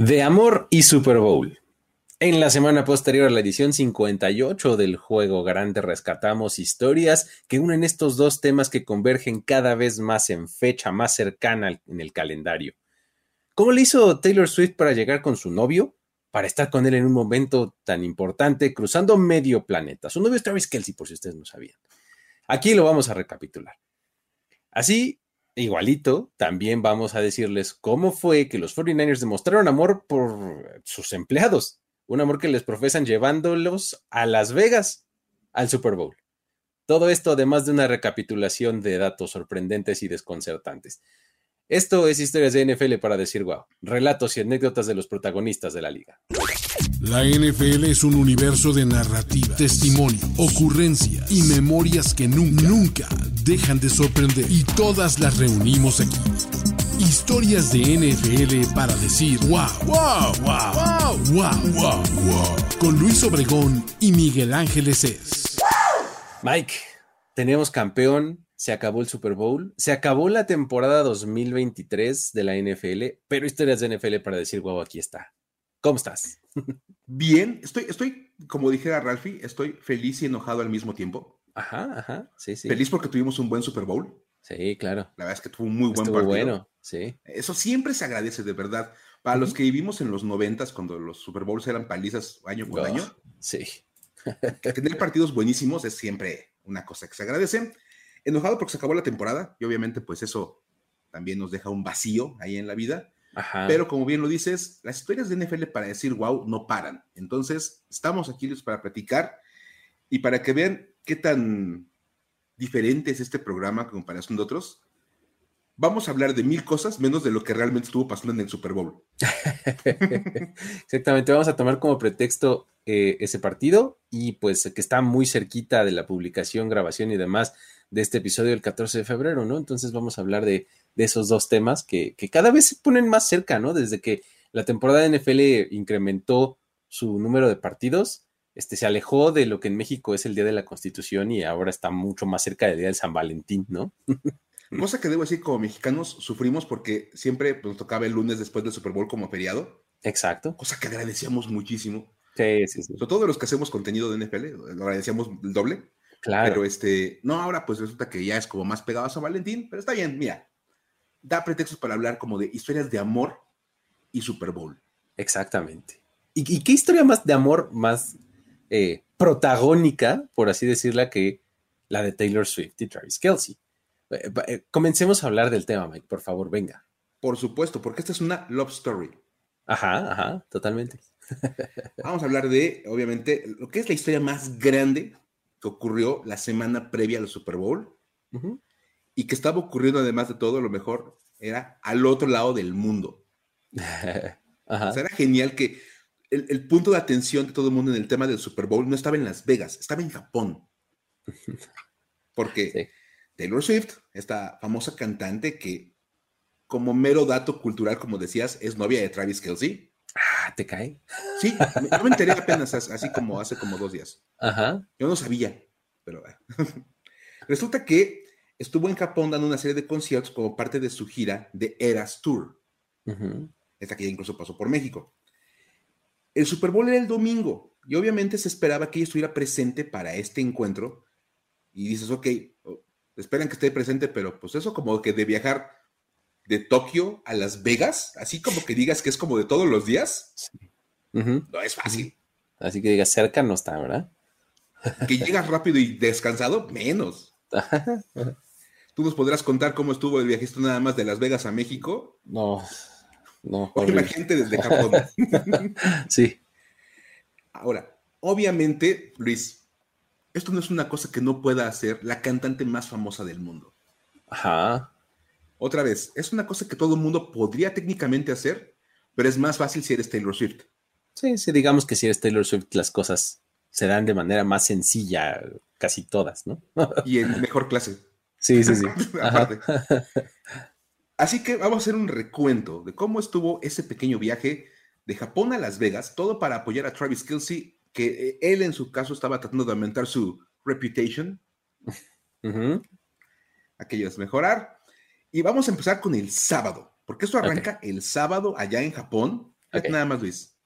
De amor y Super Bowl. En la semana posterior a la edición 58 del juego grande rescatamos historias que unen estos dos temas que convergen cada vez más en fecha más cercana en el calendario. ¿Cómo le hizo Taylor Swift para llegar con su novio? Para estar con él en un momento tan importante, cruzando medio planeta. Su novio es Travis Kelsey, por si ustedes no sabían. Aquí lo vamos a recapitular. Así, igualito, también vamos a decirles cómo fue que los 49ers demostraron amor por sus empleados, un amor que les profesan llevándolos a Las Vegas al Super Bowl. Todo esto además de una recapitulación de datos sorprendentes y desconcertantes. Esto es Historias de NFL para decir wow, relatos y anécdotas de los protagonistas de la liga. La NFL es un universo de narrativa, testimonio, ocurrencia y memorias que nunca, nunca dejan de sorprender. Y todas las reunimos aquí. Historias de NFL para decir wow, wow, wow, wow, wow, wow, wow. Con Luis Obregón y Miguel Ángeles es. Mike, tenemos campeón, se acabó el Super Bowl, se acabó la temporada 2023 de la NFL, pero historias de NFL para decir, wow, aquí está. ¿Cómo estás? Bien, estoy, estoy, como dijera Ralphie, estoy feliz y enojado al mismo tiempo. Ajá, ajá, sí, sí. Feliz porque tuvimos un buen Super Bowl. Sí, claro. La verdad es que tuvo un muy buen Estuvo partido. bueno, sí. Eso siempre se agradece, de verdad. Para los que vivimos en los noventas, cuando los Super Bowls eran palizas año con Oh, año, Sí. tener partidos buenísimos es siempre una cosa que se agradece. Enojado porque se acabó la temporada y obviamente pues eso también nos deja un vacío ahí en la vida. Ajá. Pero como bien lo dices, las historias de NFL para decir wow no paran. Entonces, estamos aquí para platicar y para que vean qué tan diferente es este programa en comparación de otros. Vamos a hablar de mil cosas menos de lo que realmente estuvo pasando en el Super Bowl. Exactamente, vamos a tomar como pretexto eh, ese partido y pues que está muy cerquita de la publicación, grabación y demás de este episodio del 14 de febrero, ¿no? Entonces vamos a hablar de, de esos dos temas que, que cada vez se ponen más cerca, ¿no? Desde que la temporada de NFL incrementó su número de partidos, este, se alejó de lo que en México es el Día de la Constitución y ahora está mucho más cerca del Día de San Valentín, ¿no? Cosa que debo decir, como mexicanos sufrimos porque siempre nos tocaba el lunes después del Super Bowl como feriado, Exacto. cosa que agradecíamos muchísimo. Sí, sí, sí. Sobre todo los que hacemos contenido de NFL, lo agradecíamos el doble. Claro. Pero este, no, ahora pues resulta que ya es como más pegado a San Valentín, pero está bien, mira, da pretextos para hablar como de historias de amor y Super Bowl. Exactamente. ¿Y, y qué historia más de amor más eh, protagónica, por así decirla, que la de Taylor Swift y Travis Kelsey? Eh, eh, comencemos a hablar del tema, Mike, por favor, venga. Por supuesto, porque esta es una love story. Ajá, ajá, totalmente. Vamos a hablar de, obviamente, lo que es la historia más grande que ocurrió la semana previa al Super Bowl. Y que estaba ocurriendo además de todo, lo mejor era al otro lado del mundo. Ajá. O sea, era genial que el, el punto de atención de todo el mundo en el tema del Super Bowl no estaba en Las Vegas, estaba en Japón. Porque Sí. Taylor Swift, esta famosa cantante que, como mero dato cultural, como decías, es novia de Travis Kelsey. Ah, ¿te cae? Sí, me- yo me enteré apenas, as- así como hace como dos días. Ajá. Yo no sabía, pero resulta que estuvo en Japón dando una serie de conciertos como parte de su gira de Eras Tour. Ujú. esta que ya incluso pasó por México. El Super Bowl era el domingo y obviamente se esperaba que ella estuviera presente para este encuentro. Y dices, ok, esperan que esté presente, pero pues eso como que de viajar de Tokio a Las Vegas, así como que digas que es como de todos los días, no es fácil. Así que diga, cerca no está, ¿verdad? Que llegas rápido y descansado, menos. Tú nos podrás contar cómo estuvo el viajista nada más de Las Vegas a México. No, no. O horrible. imagínate desde Japón. Sí. Ahora, obviamente, Luis, esto no es una cosa que no pueda hacer la cantante más famosa del mundo. Ajá. Otra vez, es una cosa que todo el mundo podría técnicamente hacer, pero es más fácil si eres Taylor Swift. Sí, sí, digamos que si eres Taylor Swift, las cosas se dan de manera más sencilla, casi todas, ¿no? Y en mejor clase. Sí, sí, sí. Aparte. Así que vamos a hacer un recuento de cómo estuvo ese pequeño viaje de Japón a Las Vegas, todo para apoyar a Travis Kelsey, que eh, él en su caso estaba tratando de aumentar su reputation, aquello es mejorar. Y vamos a empezar con el sábado, porque esto arranca el sábado allá en Japón, Nada más, Luis.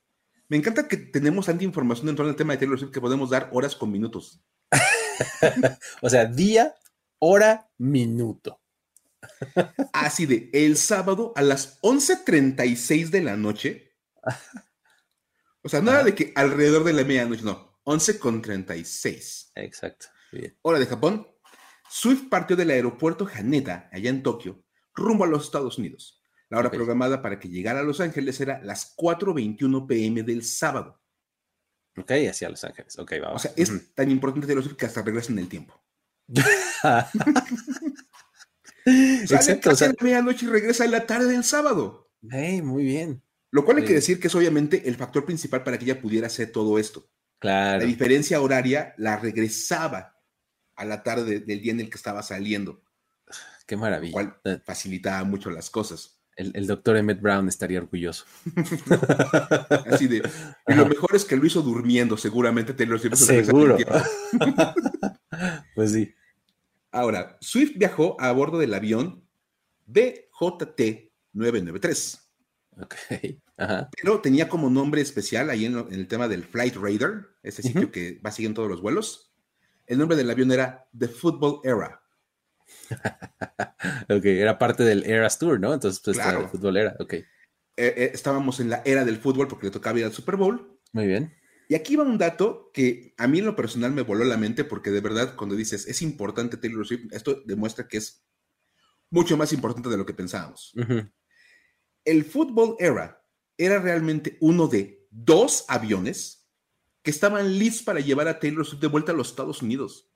Me encanta que tenemos tanta información en torno al tema de Taylor Swift que podemos dar horas con minutos. o sea, día, hora, minuto. Así de, el sábado a las 11.36 de la noche. O sea, nada de que alrededor de la medianoche, no. 11 con 36. Exacto. Hora de Japón. Swift partió del aeropuerto Haneda, allá en Tokio, rumbo a los Estados Unidos. La hora programada para que llegara a Los Ángeles era las 4.21 pm del sábado. Ok, hacia Los Ángeles. Ok, vamos. O sea, es tan importante de los que hasta regresa en el tiempo. Exacto. o sea, a medianoche y regresa en la tarde del sábado. Hey, muy bien. Lo cual hay que decir que es obviamente el factor principal para que ella pudiera hacer todo esto. Claro. La diferencia horaria la regresaba a la tarde del día en el que estaba saliendo. Qué maravilla. Lo cual facilitaba mucho las cosas. El, doctor Emmett Brown estaría orgulloso. Así de. Y lo mejor es que lo hizo durmiendo, seguramente te lo Seguro. pues sí. Ahora, Swift viajó a bordo del avión BJT 993. Ok. Pero tenía como nombre especial ahí en, el tema del Flight Radar, ese sitio que va siguiendo todos los vuelos. El nombre del avión era The Football Era. ok, era parte del Eras Tour, ¿no? Entonces, pues, claro. fútbol era, ok. Eh, eh, estábamos en la era del fútbol porque le tocaba ir al Super Bowl. Muy bien. Y aquí va un dato que a mí en lo personal me voló la mente porque de verdad cuando dices es importante Taylor Swift, esto demuestra que es mucho más importante de lo que pensábamos. El Football Era era realmente uno de dos aviones que estaban listos para llevar a Taylor Swift de vuelta a los Estados Unidos.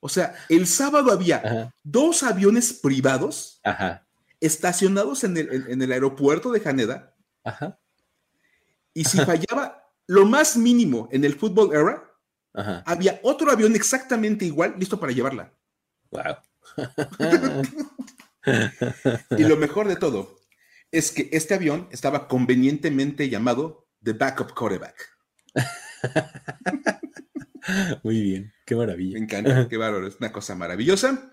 O sea, el sábado había dos aviones privados estacionados en el, aeropuerto de Haneda. Y si fallaba lo más mínimo en el Football Era, había otro avión exactamente igual listo para llevarla. Wow. y lo mejor de todo es que este avión estaba convenientemente llamado The Backup Quarterback. Muy bien, qué maravilla. Me encanta, qué bárbaro, es una cosa maravillosa.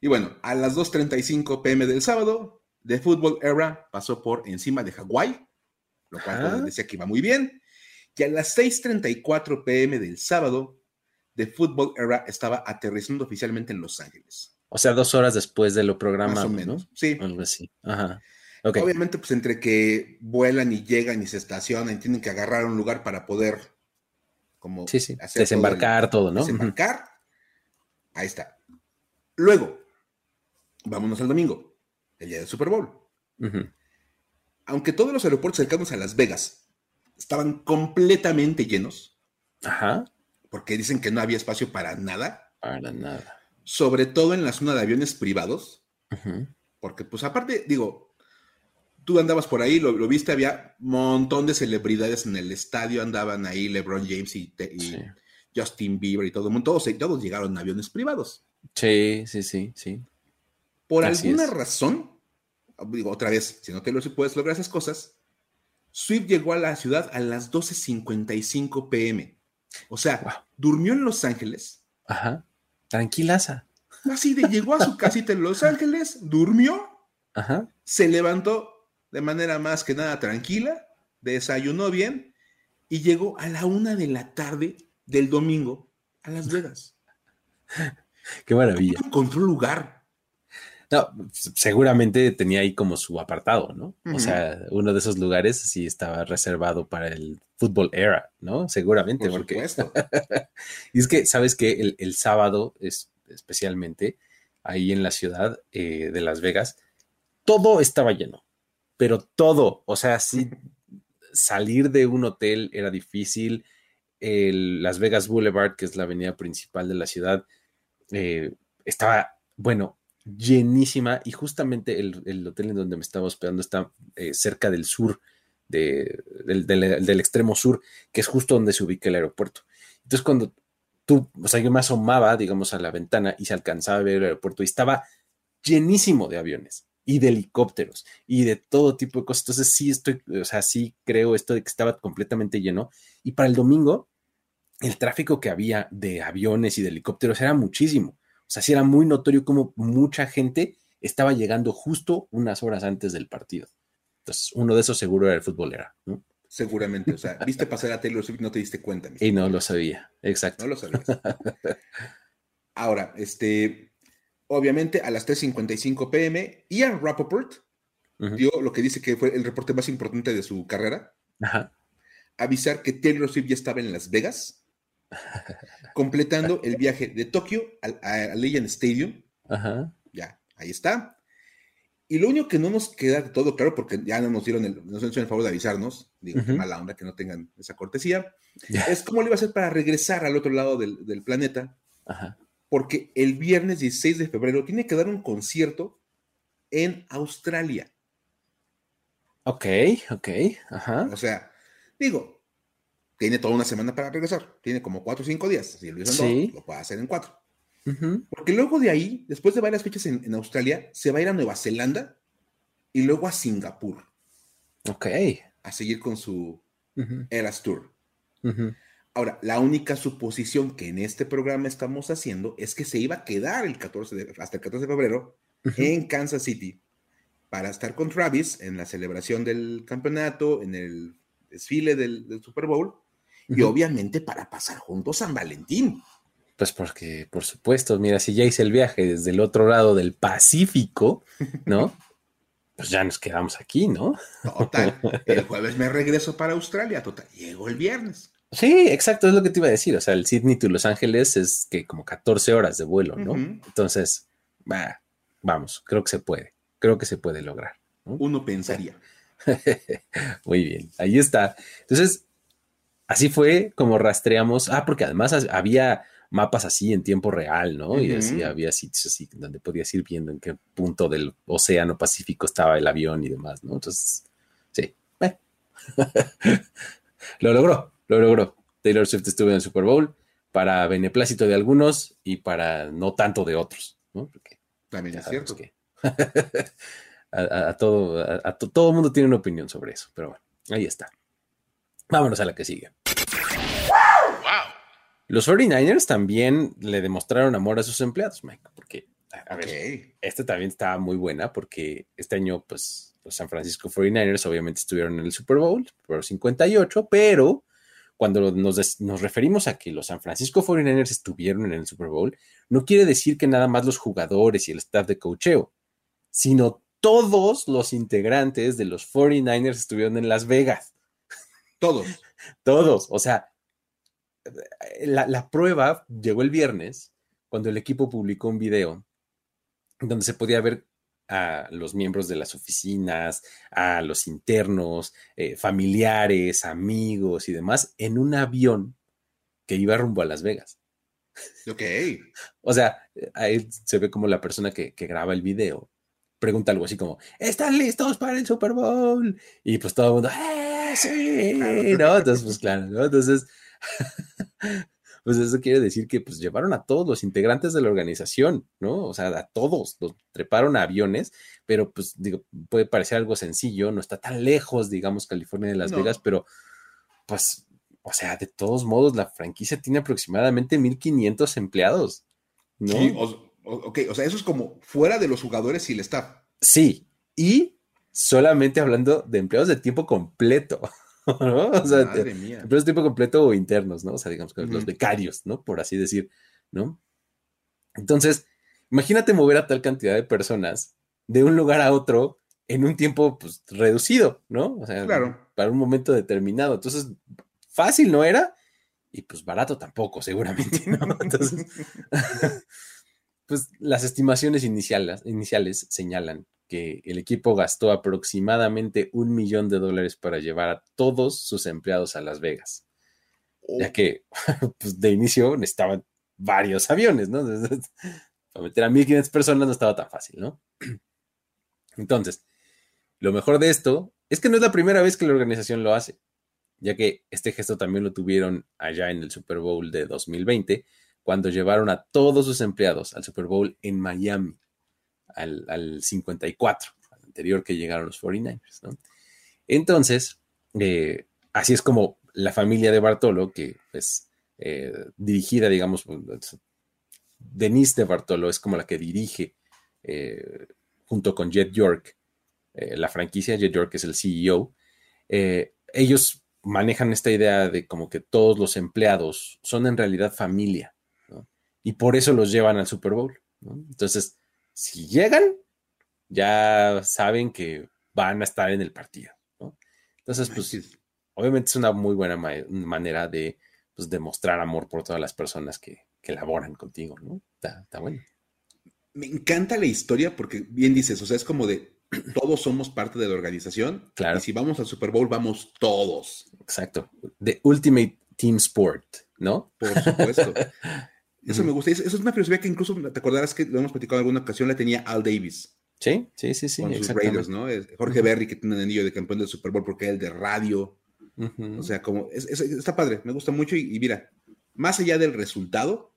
Y bueno, a las 2.35 pm del sábado, The Football Era pasó por encima de Hawái, lo cual decía que iba muy bien. Y a las 6.34 pm del sábado, The Football Era estaba aterrizando oficialmente en Los Ángeles. O sea, dos horas después de lo programado. Más o menos, sí. Algo así. Obviamente, pues entre que vuelan y llegan y se estacionan, tienen que agarrar un lugar para poder como sí, sí. desembarcar todo, ¿no? Desembarcar. Ahí está. Luego, vámonos al domingo, el día del Super Bowl. Aunque todos los aeropuertos cercanos a Las Vegas estaban completamente llenos. Ajá. Porque dicen que no había espacio para nada. Para nada. Sobre todo en la zona de aviones privados. Porque, pues, aparte, digo, tú andabas por ahí, lo, viste, había un montón de celebridades en el estadio, andaban ahí LeBron James y, Justin Bieber y todo el mundo, todos, todos llegaron en aviones privados. Sí, sí, sí, sí. Por alguna razón, digo otra vez, si no te lo puedes lograr esas cosas, Swift llegó a la ciudad a las 12.55 pm. O sea, durmió en Los Ángeles. Ajá. Tranquilaza. Así de llegó a su casita en Los Ángeles, durmió, Ajá. se levantó de manera más que nada tranquila, desayunó bien y llegó a la una de la tarde del domingo a Las Vegas. Qué maravilla. Encontró lugar. No, seguramente tenía ahí como su apartado, ¿no? O sea, uno de esos lugares sí estaba reservado para el fútbol era, ¿no? Seguramente, Por porque. y es que, ¿sabes que el, sábado, es, especialmente ahí en la ciudad eh, de Las Vegas, todo estaba lleno pero todo, o sea, sí, salir de un hotel era difícil. El Las Vegas Boulevard, que es la avenida principal de la ciudad, eh, estaba, bueno, llenísima y justamente el, hotel en donde me estaba hospedando está eh, cerca del sur, del, extremo sur, que es justo donde se ubica el aeropuerto. Entonces, cuando tú, o sea, yo me asomaba, digamos, a la ventana y se alcanzaba a ver el aeropuerto y estaba llenísimo de aviones y de helicópteros y de todo tipo de cosas. Entonces sí estoy, o sea, sí creo esto de que estaba completamente lleno. Y para el domingo, el tráfico que había de aviones y de helicópteros era muchísimo. O sea, sí era muy notorio como mucha gente estaba llegando justo unas horas antes del partido. Entonces, uno de esos seguro era el futbolero, ¿no? Seguramente, o sea, viste pasar a Taylor Swift no te diste cuenta. Y no lo sabía, exacto. No lo sabías. Ahora, este, obviamente a las 3.55 pm, Ian Rappaport dio lo que dice que fue el reporte más importante de su carrera. Avisar que Taylor Swift ya estaba en Las Vegas, completando el viaje de Tokio al, Legend Stadium. Ya, ahí está. Y lo único que no nos queda todo claro, porque ya no nos dieron el, nos hecho el favor de avisarnos, digo, mala onda que no tengan esa cortesía, es cómo le iba a hacer para regresar al otro lado del, del planeta. Porque el viernes 16 de febrero tiene que dar un concierto en Australia. Ok, ok, ajá. O sea, digo, tiene toda una semana para regresar. Tiene como cuatro o cinco días. Si lo hizo en dos, lo puede hacer en cuatro. Porque luego de ahí, después de varias fechas en, Australia, se va a ir a Nueva Zelanda y luego a Singapur. Ok. A seguir con su Eras Tour. Ahora, la única suposición que en este programa estamos haciendo es que se iba a quedar el 14 hasta el 14 de febrero en Kansas City para estar con Travis en la celebración del campeonato, en el desfile del, Super Bowl y obviamente para pasar juntos San Valentín. Pues porque, por supuesto, mira, si ya hice el viaje desde el otro lado del Pacífico, ¿no? pues ya nos quedamos aquí, ¿no? Total. El jueves me regreso para Australia, total. Llego el viernes. Sí, exacto, es lo que te iba a decir. O sea, el Sydney to Los Ángeles es que como 14 horas de vuelo, ¿no? Entonces, vamos, creo que se puede creo que se puede lograr. Uno pensaría. Muy bien, ahí está. Entonces, así fue como rastreamos. Ah, porque además había mapas así en tiempo real, ¿no? Y así había sitios así donde podías ir viendo en qué punto del Océano Pacífico estaba el avión y demás, ¿no? Entonces, sí. Eh. lo logró, lo logró. Taylor Swift estuvo en el Super Bowl para beneplácito de algunos y para no tanto de otros, ¿no? Porque También es cierto. Que a, todo, a, todo el mundo tiene una opinión sobre eso, pero bueno, ahí está. Vámonos a la que sigue. Los 49ers también le demostraron amor a sus empleados, Mike, porque, a ver, esta también estaba muy buena porque este año, pues, los San Francisco 49ers obviamente estuvieron en el Super Bowl, por 58, pero cuando nos, nos, referimos a que los San Francisco 49ers estuvieron en el Super Bowl, no quiere decir que nada más los jugadores y el staff de cocheo sino todos los integrantes de los 49ers estuvieron en Las Vegas. Todos. todos. O sea, la, prueba llegó el viernes cuando el equipo publicó un video donde se podía ver a los miembros de las oficinas, a los internos, eh, familiares, amigos y demás en un avión que iba rumbo a Las Vegas. Ok. o sea, ahí se ve como la persona que, que graba el video pregunta algo así como, ¿están listos para el Super Bowl? Y pues todo el mundo, ¡eh, sí! ¿No? Entonces, pues claro, ¿no? Entonces, pues eso quiere decir que pues llevaron a todos los integrantes de la organización, ¿no? O sea, a todos, los treparon a aviones, pero pues digo, puede parecer algo sencillo, no está tan lejos, digamos, California de Las Vegas, pero pues, o sea, de todos modos, la franquicia tiene aproximadamente 1.500 empleados, ¿no? Sí, Ok, o sea, eso es como fuera de los jugadores y el staff. Sí, y solamente hablando de empleados de tiempo completo. ¿no? O sea, empleados de tiempo completo o internos, ¿no? O sea, digamos que los becarios, ¿no? Por así decir, ¿no? Entonces, imagínate mover a tal cantidad de personas de un lugar a otro en un tiempo pues, reducido, ¿no? O sea, para un momento determinado. Entonces, fácil no era y pues barato tampoco, seguramente, ¿no? Entonces, pues las estimaciones iniciales, iniciales señalan que el equipo gastó aproximadamente un millón de dólares para llevar a todos sus empleados a Las Vegas, ya oh. que pues, de inicio necesitaban varios aviones, ¿no? para meter a 1.500 personas no estaba tan fácil, ¿no? Entonces, lo mejor de esto es que no es la primera vez que la organización lo hace, ya que este gesto también lo tuvieron allá en el Super Bowl de 2020 cuando llevaron a todos sus empleados al Super Bowl en Miami, al, 54, al anterior que llegaron los 49ers. ¿no? Entonces, eh, así es como la familia de Bartolo, que es eh, dirigida, digamos, Denise de Bartolo es como la que dirige eh, junto con Jet York la franquicia, Jed York es el CEO, ellos manejan esta idea de como que todos los empleados son en realidad familia, ¿no? Y por eso los llevan al Super Bowl. Entonces, si llegan, ya saben que van a estar en el partido, ¿no? Entonces, pues, obviamente es una muy buena manera de pues, demostrar amor por todas las personas que, que laboran contigo, ¿no? Está, está bueno. Me encanta la historia porque bien dices, o sea, es como de todos somos parte de la organización. Claro. Y si vamos al Super Bowl, vamos todos. Exacto. The Ultimate Team Sport, ¿no? Por supuesto. Eso me gusta. Eso es una filosofía que incluso te acordarás que lo hemos platicado en alguna ocasión, la tenía Al Davis. Sí, sí, sí, sí. Con sus Raiders, ¿no? Jorge Berry, que tiene el anillo de campeón del Super Bowl porque es el de radio. O sea, como es, está padre, me gusta mucho. Y, y, mira, más allá del resultado,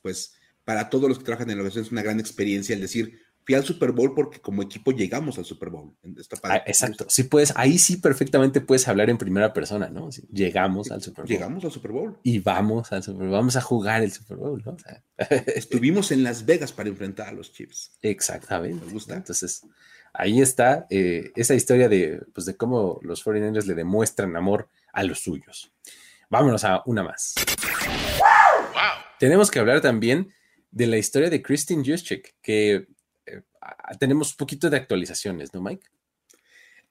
pues para todos los que trabajan en la organización es una gran experiencia el decir, fui al Super Bowl porque como equipo llegamos al Super Bowl. Está padre. Ah, exacto. Sí puedes, ahí sí perfectamente puedes hablar en primera persona, ¿no? llegamos al Super Bowl. Llegamos al Super Bowl. Y vamos al Super Bowl. Vamos a jugar el Super Bowl, ¿no? O sea, Estuvimos en Las Vegas para enfrentar a los Chiefs. Exactamente. Me gusta. Entonces, ahí está eh, esa historia de, pues, de cómo los 49ers le demuestran amor a los suyos. Vámonos a una más. Wow. Tenemos que hablar también de la historia de Christine Juszczyk, que tenemos un poquito de actualizaciones, ¿no, Mike?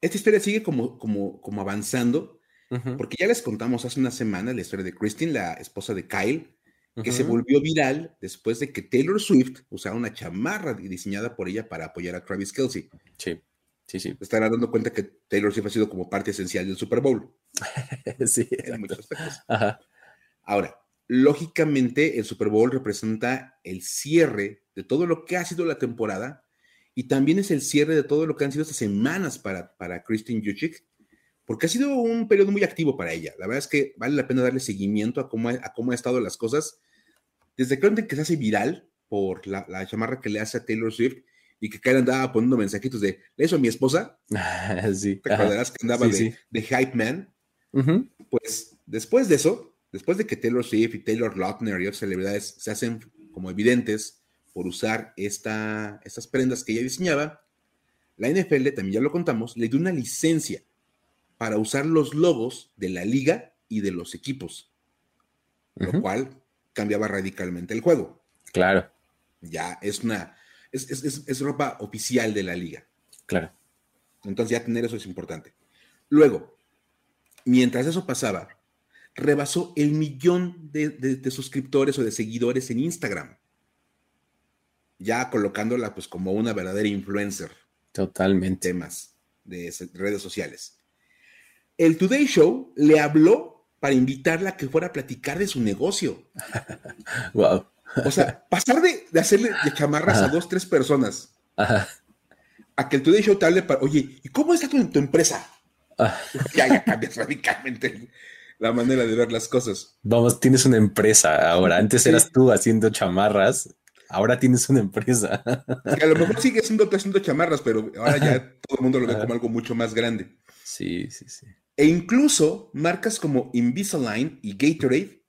Esta historia sigue como, como, como avanzando, uh -huh. porque ya les contamos hace una semana la historia de Christine, la esposa de Kyle, que uh -huh. se volvió viral después de que Taylor Swift usara una chamarra diseñada por ella para apoyar a Travis Kelsey. Sí, sí, sí. Estará dando cuenta que Taylor Swift ha sido como parte esencial del Super Bowl. sí, en muchos aspectos. Ajá. Ahora, lógicamente el Super Bowl representa el cierre de todo lo que ha sido la temporada y también es el cierre de todo lo que han sido estas semanas para, para Christine Juchik, porque ha sido un periodo muy activo para ella. La verdad es que vale la pena darle seguimiento a cómo, a cómo han estado las cosas. Desde que, que se hace viral por la, la, chamarra que le hace a Taylor Swift y que Kyle andaba poniendo mensajitos de, ¿le hizo a mi esposa? sí. ¿Te acordarás que andaba sí, de, sí. de, Hype Man? Uh -huh. Pues después de eso, después de que Taylor Swift y Taylor Lautner y otras celebridades se hacen como evidentes por usar esta, estas prendas que ella diseñaba, la NFL, también ya lo contamos, le dio una licencia para usar los logos de la liga y de los equipos, uh -huh. lo cual cambiaba radicalmente el juego. Claro. Ya es una, es, es, es, es ropa oficial de la liga. Claro. Entonces ya tener eso es importante. Luego, mientras eso pasaba, rebasó el millón de, de, de, suscriptores o de seguidores en Instagram. Ya colocándola pues como una verdadera influencer. Totalmente. En temas de redes sociales. El Today Show le habló para invitarla a que fuera a platicar de su negocio. wow. O sea, pasar de, de hacerle de chamarras Ajá. a dos, tres personas Ajá. a que el Today Show te hable para, oye, ¿y cómo está tu, tu empresa? Ajá. Ya, ya cambias radicalmente la manera de ver las cosas. Vamos, tienes una empresa ahora. Antes sí. eras tú haciendo chamarras, ahora tienes una empresa. Que a lo mejor sigue siendo haciendo chamarras, pero ahora ya todo el mundo lo ve como algo mucho más grande. Sí, sí, sí. E incluso marcas como Invisalign y Gatorade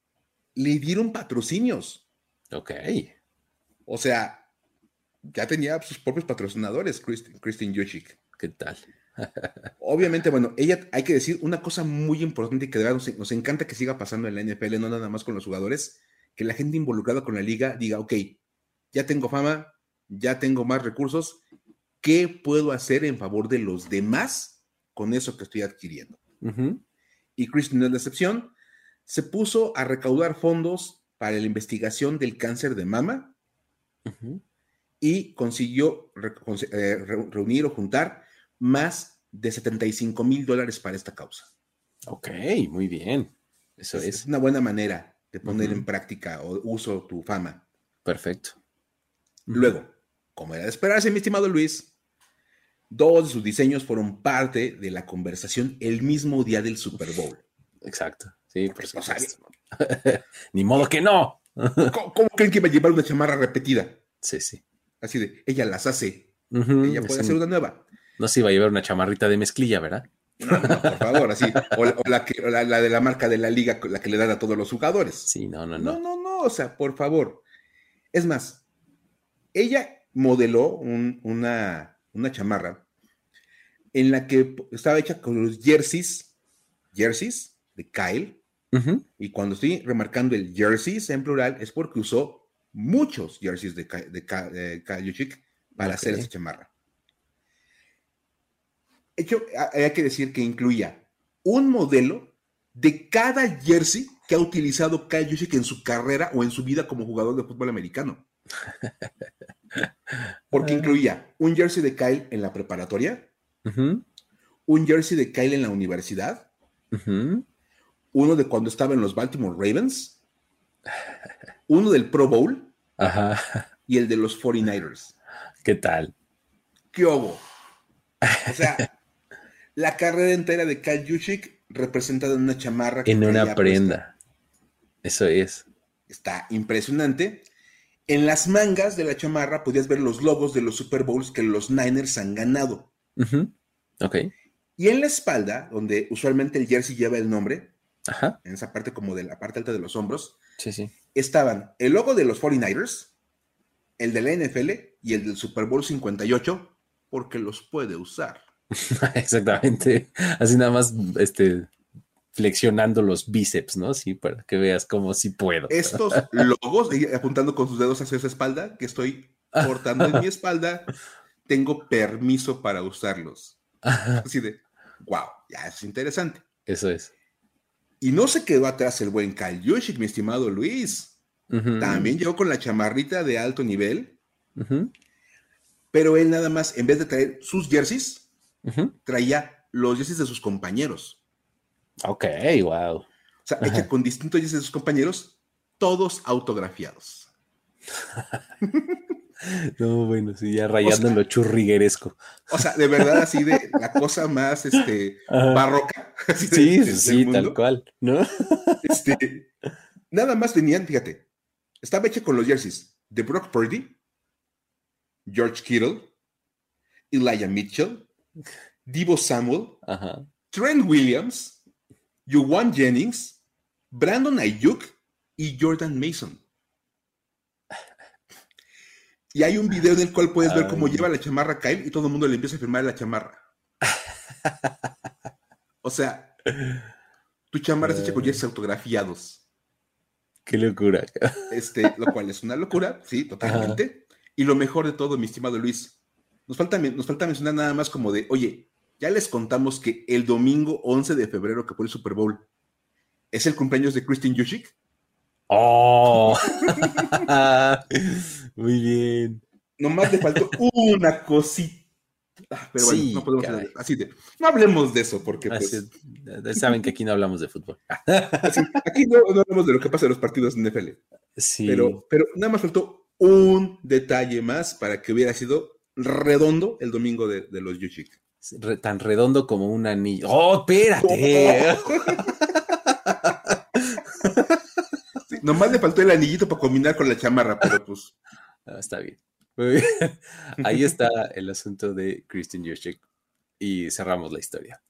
le dieron patrocinios. Ok. O sea, ya tenía sus propios patrocinadores, Christine, Christine Juchik. ¿Qué tal? Obviamente, bueno, ella, hay que decir una cosa muy importante y que de verdad nos, nos, encanta que siga pasando en la NFL, no nada más con los jugadores, que la gente involucrada con la liga diga, ok, ya tengo fama, ya tengo más recursos, ¿qué puedo hacer en favor de los demás con eso que estoy adquiriendo? Uh -huh. Y Christine no es la excepción, se puso a recaudar fondos para la investigación del cáncer de mama uh -huh. y consiguió re, eh, reunir o juntar más de 75 mil dólares para esta causa. Ok, muy bien. Eso es. Es una buena manera de poner uh -huh. en práctica o uso tu fama. Perfecto. Luego, como era de esperarse, mi estimado Luis, dos de sus diseños fueron parte de la conversación el mismo día del Super Bowl. Exacto. Sí, por supuesto. Ni modo que no. ¿Cómo, ¿Cómo, creen que iba a llevar una chamarra repetida? Sí, sí. Así de, ella las hace. Uh -huh. Ella puede hacer una nueva. No se iba a llevar una chamarrita de mezclilla, ¿verdad? No, no, por favor, así. O, la, o la, que, la, la, de la marca de la liga, la que le dan a todos los jugadores. Sí, no, no, no. No, no, no, o sea, por favor. Es más, ella modeló un, una, una chamarra en la que estaba hecha con los jerseys, jerseys de Kyle. Y cuando estoy remarcando el jerseys en plural es porque usó muchos jerseys de, de, Kyle Yuchik para hacer esa chamarra. Hecho, hay que decir que incluía un modelo de cada jersey que ha utilizado Kyle Juszczyk en su carrera o en su vida como jugador de fútbol americano. Porque incluía un jersey de Kyle en la preparatoria, un jersey de Kyle en la universidad, uno de cuando estaba en los Baltimore Ravens, uno del Pro Bowl y el de los 49ers. ¿Qué tal? ¿Qué hubo? O sea, la carrera entera de Kyle Juszczyk representada en una chamarra. En una prenda. Eso es. Está impresionante. En las mangas de la chamarra podías ver los logos de los Super Bowls que los Niners han ganado. Ok. Y en la espalda, donde usualmente el jersey lleva el nombre, en esa parte como de la parte alta de los hombros, sí, sí. estaban el logo de los 49ers, el de la NFL y el del Super Bowl 58, porque los puede usar. Exactamente. Así nada más, este, flexionando los bíceps, ¿no? Sí, para que veas cómo sí puedo. Estos logos, apuntando con sus dedos hacia esa espalda, que estoy cortando en mi espalda, tengo permiso para usarlos. Así de, wow, ya es interesante. Eso es. Y no se quedó atrás el buen Kyle Yushik, mi estimado Luis. También llegó con la chamarrita de alto nivel. Pero él nada más, en vez de traer sus jerseys, traía los jerseys de sus compañeros. Ok, wow. O sea, hecha con distintos jerseys de sus compañeros, todos autografiados. No, bueno, sí, ya rayando en lo churrigueresco. O sea, de verdad, así de la cosa más este, barroca. sí, sí, tal cual, ¿no? Este, nada más tenían, fíjate, estaba hecha con los jerseys de Brock Purdy, George Kittle, Elijah Mitchell, Divo Samuel, Trent Williams, Juwan Jennings, Brandon Ayuk y Jordan Mason. Y hay un video en el cual puedes ver cómo lleva la chamarra Kyle y todo el mundo le empieza a firmar la chamarra. o sea, tu chamarra se hecha con jerseys autografiados. Qué locura. Este, lo cual es una locura, sí, totalmente. Y lo mejor de todo, mi estimado Luis, nos falta, nos falta mencionar nada más como de, oye, ya les contamos que el domingo 11 de febrero, que fue el Super Bowl, es el cumpleaños de Christine Yushik. ¡Oh! Muy bien. Nomás le faltó una cosita. Ah, pero bueno, no podemos así de, no hablemos de eso porque pues, saben que aquí no hablamos de fútbol. aquí no, hablamos de lo que pasa en los partidos de NFL. Sí. Pero, pero nada más faltó un detalle más para que hubiera sido redondo el domingo de, los Tan redondo como un anillo. ¡Oh, espérate! nomás le faltó el anillito para combinar con la chamarra, pero pues. Ah, está bien. Ahí está el asunto de Christian Yushik. Y cerramos la historia.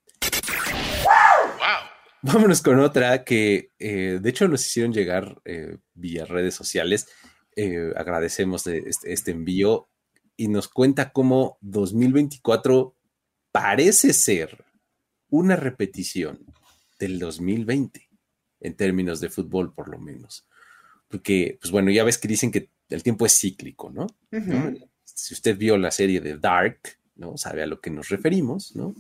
Vámonos con otra que eh, de hecho nos hicieron llegar eh, vía redes sociales. Eh, agradecemos este, este, envío y nos cuenta cómo 2024 parece ser una repetición del 2020 en términos de fútbol por lo menos. Porque, pues bueno, ya ves que dicen que el tiempo es cíclico, ¿no? Si usted vio la serie de Dark, ¿no? Sabe a lo que nos referimos, ¿no?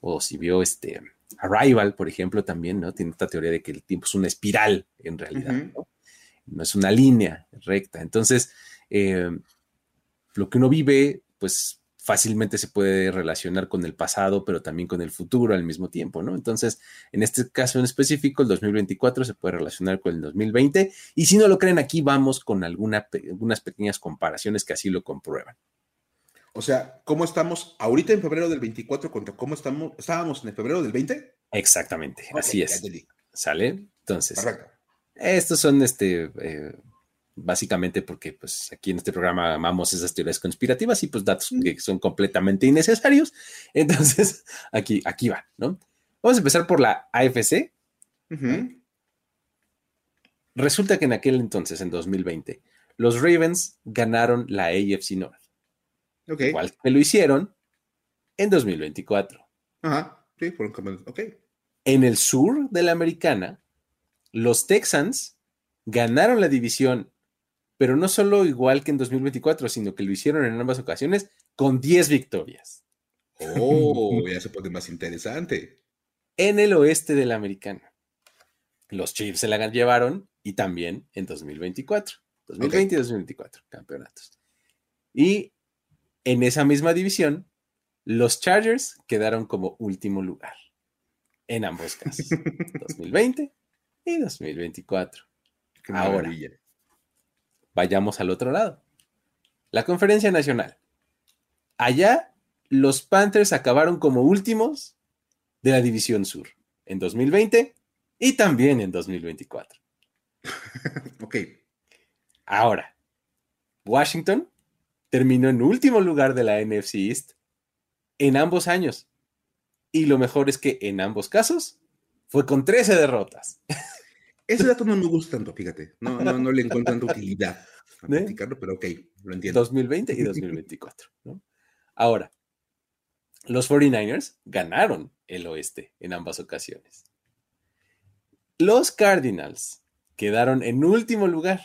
O si vio este Arrival, por ejemplo, también, ¿no? Tiene esta teoría de que el tiempo es una espiral, en realidad, ¿no? No es una línea recta. Entonces, eh, lo que uno vive, pues fácilmente se puede relacionar con el pasado, pero también con el futuro al mismo tiempo, ¿no? Entonces, en este caso en específico, el 2024 se puede relacionar con el 2020, y si no lo creen, aquí vamos con algunas pequeñas comparaciones que así lo comprueban. O sea, ¿cómo estamos ahorita en febrero del 24 contra cómo estamos, estábamos en el febrero del 20? Exactamente, así es. ¿Sale? Entonces, estos son este, eh, básicamente porque pues aquí en este programa amamos esas teorías conspirativas y pues datos que son completamente innecesarios. Entonces, aquí, aquí va, ¿no? Vamos a empezar por la AFC. Resulta que en aquel entonces, en 2020, los Ravens ganaron la AFC North. Igual que lo hicieron en 2024. Ajá, sí, fueron campeones. Ok. En el sur de la americana, los Texans ganaron la división, pero no solo igual que en 2024, sino que lo hicieron en ambas ocasiones con 10 victorias. Oh, ya se pone más interesante. En el oeste de la americana, los Chiefs se la llevaron y también en 2024. 2020 y 2024, campeonatos. Y en esa misma división, los Chargers quedaron como último lugar en ambos casos, 2020 y 2024. Ahora, vayamos al otro lado. La conferencia nacional. Allá, los Panthers acabaron como últimos de la división sur en 2020 y también en 2024. ok. Ahora, Washington terminó en último lugar de la NFC East en ambos años. Y lo mejor es que en ambos casos fue con 13 derrotas. Ese dato no me gusta tanto, fíjate. No, no, le encuentro tanta utilidad a ¿Eh? pero ok, lo entiendo. 2020 y 2024. Ahora, los 49ers ganaron el oeste en ambas ocasiones. Los Cardinals quedaron en último lugar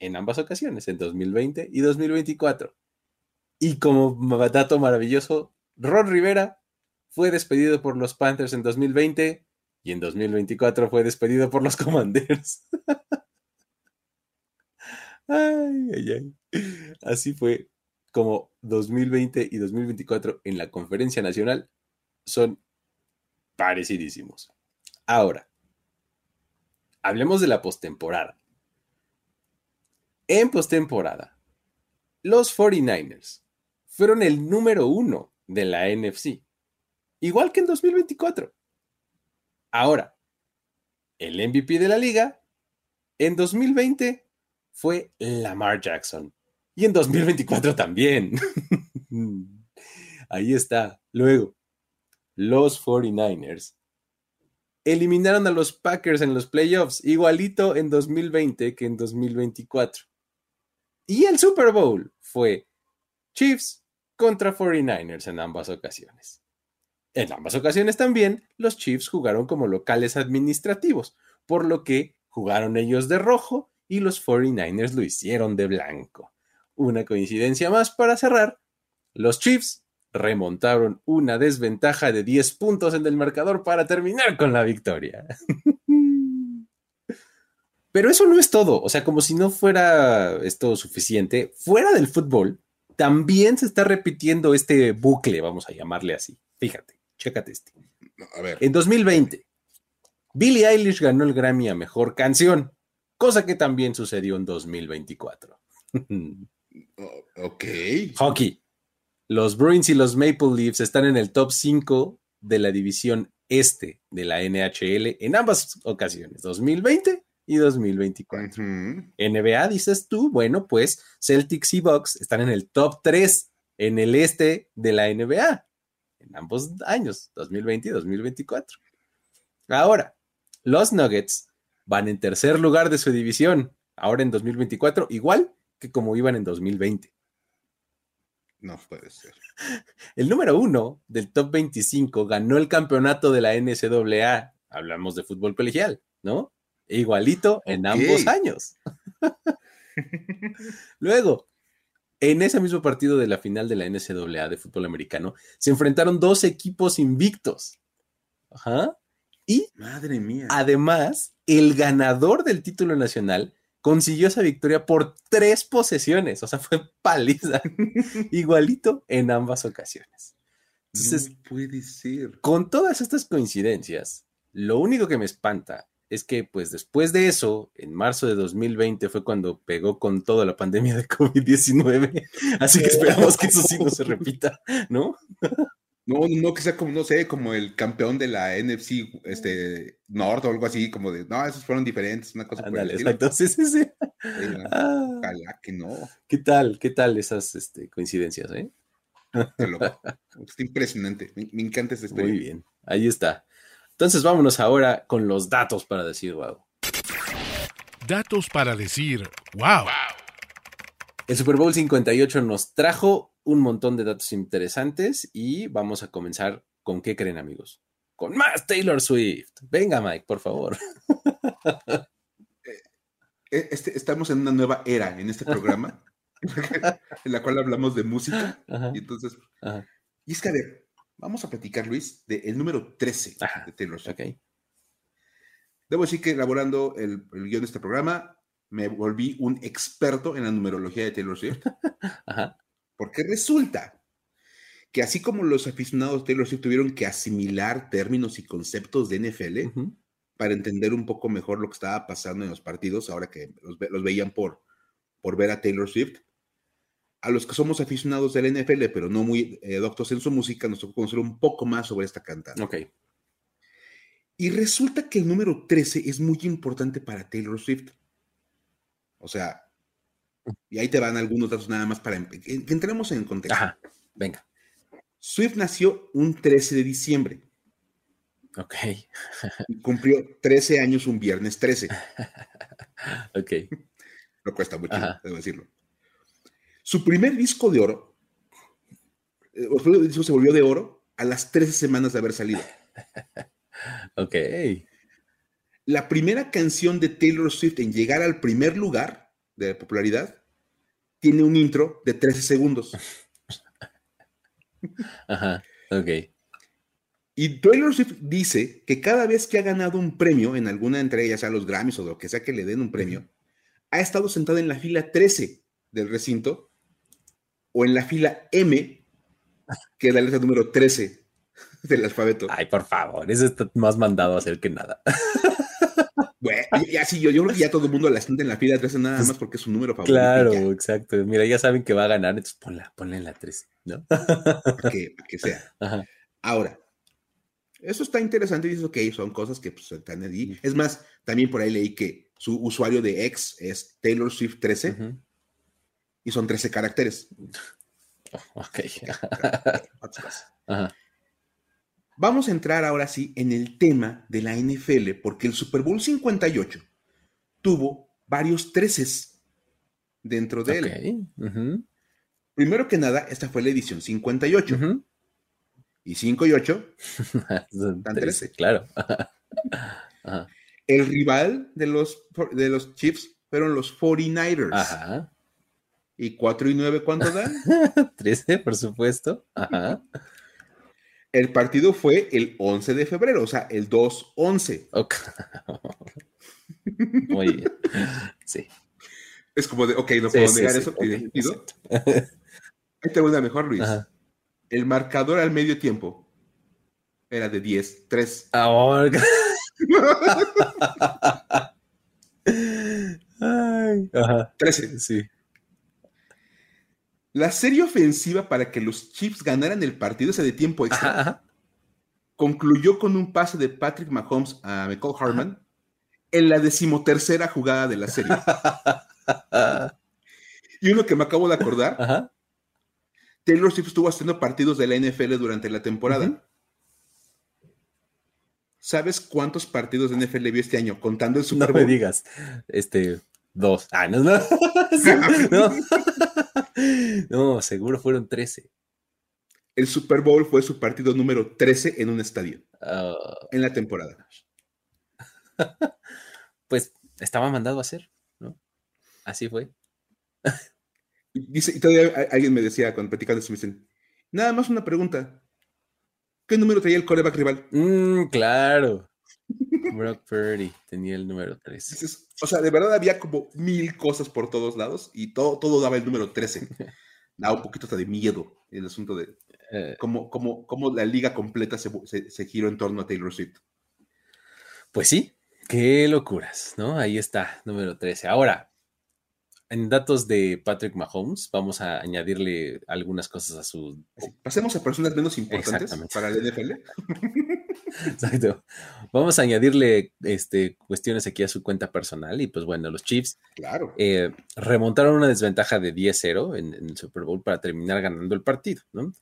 en ambas ocasiones, en 2020 y 2024. Y como dato maravilloso, Ron Rivera fue despedido por los Panthers en 2020 y en 2024 fue despedido por los Commanders. Así fue como 2020 y 2024 en la conferencia nacional son parecidísimos. Ahora, hablemos de la postemporada. En postemporada, los 49ers fueron el número uno de la NFC, igual que en 2024. Ahora, el MVP de la liga en 2020 fue Lamar Jackson y en 2024 también. Ahí está. Luego, los 49ers eliminaron a los Packers en los playoffs, igualito en 2020 que en 2024. Y el Super Bowl fue Chiefs contra 49ers en ambas ocasiones. En ambas ocasiones también los Chiefs jugaron como locales administrativos, por lo que jugaron ellos de rojo y los 49ers lo hicieron de blanco. Una coincidencia más para cerrar, los Chiefs remontaron una desventaja de 10 puntos en el marcador para terminar con la victoria. Pero eso no es todo, o sea, como si no fuera esto suficiente, fuera del fútbol, también se está repitiendo este bucle, vamos a llamarle así. Fíjate, chécate este. A ver. En 2020, Billie Eilish ganó el Grammy a Mejor Canción, cosa que también sucedió en 2024. ok. Hockey. Los Bruins y los Maple Leafs están en el top 5 de la división este de la NHL en ambas ocasiones, 2020 y 2024. NBA, dices tú, bueno, pues Celtics y Bucks están en el top 3 en el este de la NBA en ambos años, 2020 y 2024. Ahora, los Nuggets van en tercer lugar de su división, ahora en 2024, igual que como iban en 2020. No puede ser. El número uno del top 25 ganó el campeonato de la NCAA. Hablamos de fútbol colegial, ¿no? Igualito en ambos años. Luego, en ese mismo partido de la final de la NCAA de fútbol americano, se enfrentaron dos equipos invictos. Ajá. Y, madre mía. Además, el ganador del título nacional consiguió esa victoria por tres posesiones. O sea, fue paliza. Igualito en ambas ocasiones. Entonces, no puede ser. Con todas estas coincidencias, lo único que me espanta es que pues después de eso, en marzo de 2020 fue cuando pegó con toda la pandemia de COVID-19, así que esperamos que eso sí no se repita, ¿no? No, no que sea como, no sé, como el campeón de la NFC este, Norte o algo así, como de, no, esos fueron diferentes, una cosa Ándale, exacto, sí, sí, sí. Ah. ojalá que no. ¿Qué tal, qué tal esas este, coincidencias, eh? Está impresionante, me, encanta esta historia. Muy bien, ahí está. Entonces vámonos ahora con los datos para decir wow. Datos para decir wow. El Super Bowl 58 nos trajo un montón de datos interesantes y vamos a comenzar con qué creen amigos. Con más Taylor Swift. Venga Mike, por favor. Eh, este, estamos en una nueva era en este programa, en la cual hablamos de música. Y entonces, y es que a ver, vamos a platicar, Luis, del número 13 de Taylor Swift. Debo decir que elaborando el, el guion de este programa, me volví un experto en la numerología de Taylor Swift. Porque resulta que así como los aficionados de Taylor Swift tuvieron que asimilar términos y conceptos de NFL para entender un poco mejor lo que estaba pasando en los partidos, ahora que los, veían por, por ver a Taylor Swift, a los que somos aficionados del NFL, pero no muy eh, doctos en su música, nos tocó conocer un poco más sobre esta cantante. Ok. Y resulta que el número 13 es muy importante para Taylor Swift. O sea, y ahí te van algunos datos nada más para que entremos en contexto. Ajá, venga. Swift nació un 13 de diciembre. Ok. y cumplió 13 años un viernes 13. ok. No cuesta mucho, debo decirlo. Su primer disco de oro, eh, el disco se volvió de oro a las 13 semanas de haber salido. ok. La primera canción de Taylor Swift en llegar al primer lugar de popularidad tiene un intro de 13 segundos. Ajá, ok. Y Taylor Swift dice que cada vez que ha ganado un premio en alguna entrega, ya sea los Grammys o lo que sea que le den un premio, ha estado sentada en la fila 13 del recinto o en la fila M, que es la letra número 13 del alfabeto. Ay, por favor, eso está más mandado a hacer que nada. Bueno, ya sí, yo, yo creo que ya todo el mundo la siente en la fila 13 nada pues más porque es su número favorito. Claro, exacto. Mira, ya saben que va a ganar, entonces ponla, ponla en la 13, ¿no? Para que, sea. Ahora, eso está interesante y dices, ok, son cosas que pues, están allí. Es más, también por ahí leí que su usuario de X es Taylor Swift 13 y son 13 caracteres. ok. Ajá. Vamos a entrar ahora sí en el tema de la NFL, porque el Super Bowl 58 tuvo varios treces dentro de él. Primero que nada, esta fue la edición 58. Y 5 y 8 dan 13. Claro. El rival de los, de los Chiefs fueron los 49ers. Ajá. ¿Y 4 y 9 cuánto dan? 13, por supuesto. Ajá. El partido fue el 11 de febrero, o sea, el 2-11. Muy bien. Sí. Es como de, ok, no puedo negar eso. Ahí tengo una mejor, Luis. El marcador al medio tiempo era de 10-3. Ahora. Ay, ajá. 13. Sí. La serie ofensiva para que los Chiefs ganaran el partido ese de tiempo extra concluyó con un pase de Patrick Mahomes a Michael Harman en la decimotercera jugada de la serie. y uno que me acabo de acordar, Taylor Swift estuvo haciendo partidos de la NFL durante la temporada. ¿Sabes cuántos partidos de NFL vio este año contando el Super Bowl? No me digas. Este, dos. Ah, no, no. no. no, seguro fueron 13. El Super Bowl fue su partido número 13 en un estadio. Ah. en la temporada. pues estaba mandado a hacer, ¿no? Así fue. Dice, y todavía alguien me decía cuando platicando esto, me dicen, nada más una pregunta. ¿Qué número traía el coreback rival? Mm, claro. Brock Purdy tenía el número 13. O sea, de verdad había como mil cosas por todos lados y todo, todo daba el número 13. da un poquito hasta de miedo el asunto de eh. cómo, cómo, la liga completa se, se, giró en torno a Taylor Swift. Pues sí, qué locuras, ¿no? Ahí está, número 13. Ahora, en datos de Patrick Mahomes, vamos a añadirle algunas cosas a su. Pasemos a personas menos importantes para el NFL. Exacto. Vamos a añadirle este, cuestiones aquí a su cuenta personal. Y pues bueno, los Chiefs claro. Eh, remontaron una desventaja de 10-0 en, el Super Bowl para terminar ganando el partido, ¿no?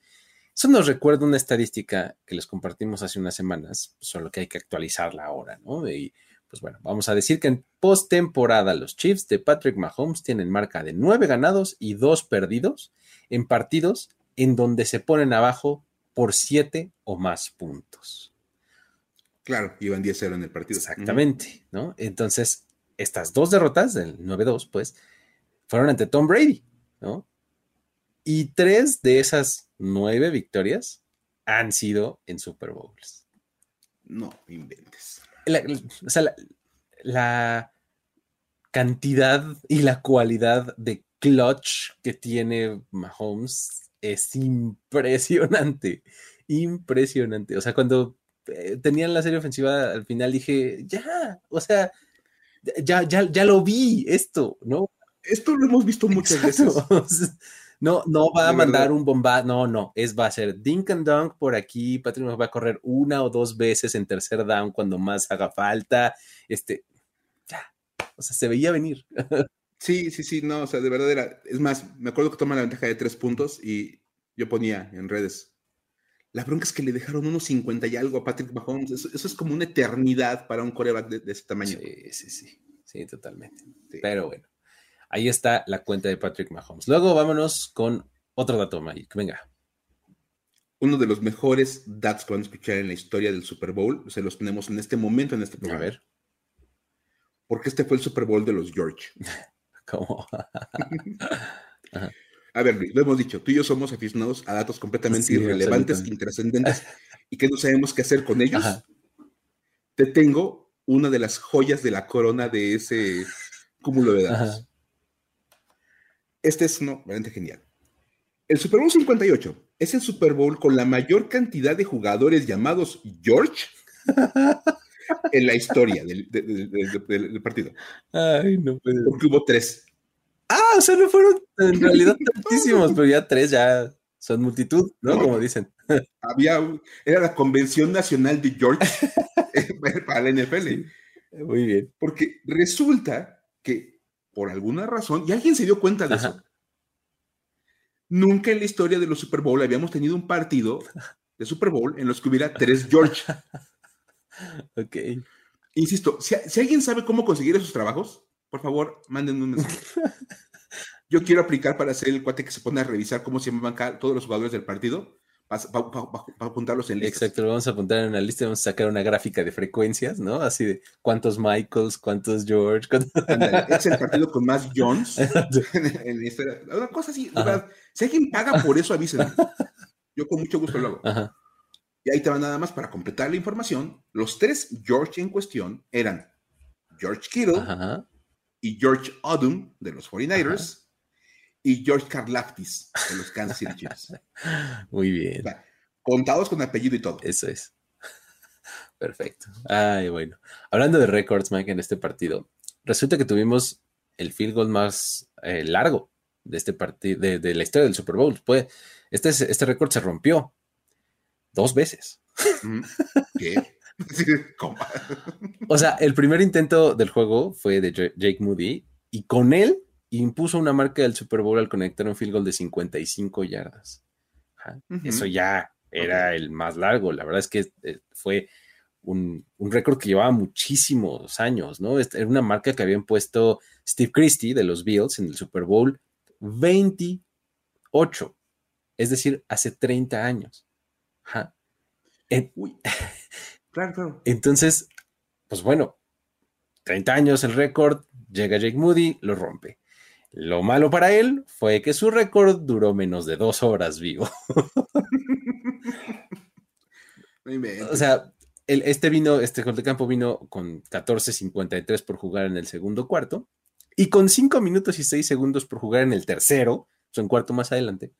Eso nos recuerda una estadística que les compartimos hace unas semanas, solo que hay que actualizarla ahora, ¿no? Y pues bueno, vamos a decir que en postemporada los Chiefs de Patrick Mahomes tienen marca de nueve ganados y dos perdidos en partidos en donde se ponen abajo por siete o más puntos. Claro, iban 10-0 en el partido. Exactamente, ¿no? Entonces, estas dos derrotas del 9-2, pues, fueron ante Tom Brady, ¿no? Y tres de esas nueve victorias han sido en Super Bowls. No inventes. o sea, la, cantidad y la cualidad de clutch que tiene Mahomes es impresionante. Impresionante. O sea, cuando eh, tenían la serie ofensiva al final dije, ya, o sea, ya, ya, ya lo vi esto, ¿no? Esto lo hemos visto muchas veces. No, no va a mandar un bomba, no, no, es va a ser dink and dunk por aquí, Patrick nos va a correr una o dos veces en tercer down cuando más haga falta, este, ya, o sea, se veía venir. Sí, sí, sí, no, o sea, de verdad era, es más, me acuerdo que toma la ventaja de tres puntos y yo ponía en redes, la bronca es que le dejaron unos 50 y algo a Patrick Mahomes, eso, es como una eternidad para un coreback de, ese tamaño. Sí, sí, sí, sí, totalmente. Pero bueno. Ahí está la cuenta de Patrick Mahomes. Luego vámonos con otro dato, Mike. Venga. Uno de los mejores datos que van a escuchar en la historia del Super Bowl, se los tenemos en este momento en este programa. A ver. Porque este fue el Super Bowl de los George. ¿Cómo? a ver, lo hemos dicho, tú y yo somos aficionados a datos completamente irrelevantes, intrascendentes y que no sabemos qué hacer con ellos. Te tengo una de las joyas de la corona de ese cúmulo de datos. Este es uno realmente genial. El Super Bowl 58 es el Super Bowl con la mayor cantidad de jugadores llamados George en la historia del, partido. Ay, no puede Porque hubo tres. Ah, o sea, no fueron en realidad tantísimos, pero ya tres ya son multitud, ¿no? Como dicen. Había, era la convención nacional de George para la NFL. muy bien. Porque resulta que por alguna razón, y alguien se dio cuenta de eso. Nunca en la historia de los Super Bowl habíamos tenido un partido de Super Bowl en los que hubiera tres George. ok. Insisto, si, alguien sabe cómo conseguir esos trabajos, por favor, mándenme un mensaje. Yo quiero aplicar para ser el cuate que se pone a revisar cómo se llaman todos los jugadores del partido para, apuntarlos en listas. Exacto, lo vamos a apuntar en una lista, vamos a sacar una gráfica de frecuencias, ¿no? Así de cuántos Michaels, cuántos George. es el partido con más Jones en, Una cosa así, si alguien paga por eso, avísenme. Yo con mucho gusto lo hago. Y ahí te va nada más para completar la información. Los tres George en cuestión eran George Kittle y George Odom de los 49ers y George Karlaftis de los Kansas City Chiefs. Muy bien. contados con apellido y todo. Eso es. Perfecto. Ay, bueno. Hablando de récords, Mike, en este partido, resulta que tuvimos el field goal más eh, largo de este partido, de, la historia del Super Bowl. Pues, este, este récord se rompió dos veces. ¿Qué? ¿Cómo? O sea, el primer intento del juego fue de Jake Moody y con él impuso una marca del Super Bowl al conectar un field goal de 55 yardas. Eso ya era el más largo. La verdad es que eh, fue un, récord que llevaba muchísimos años, ¿no? Era una marca que habían puesto Steve Christie de los Bills en el Super Bowl 28, es decir, hace 30 años. claro, claro. Entonces, pues bueno, 30 años el récord, llega Jake Moody, lo rompe. Lo malo para él fue que su récord duró menos de dos horas vivo. o sea, este vino, este gol de campo vino con 14.53 por jugar en el segundo cuarto y con 5 minutos y 6 segundos por jugar en el tercero, son cuarto más adelante.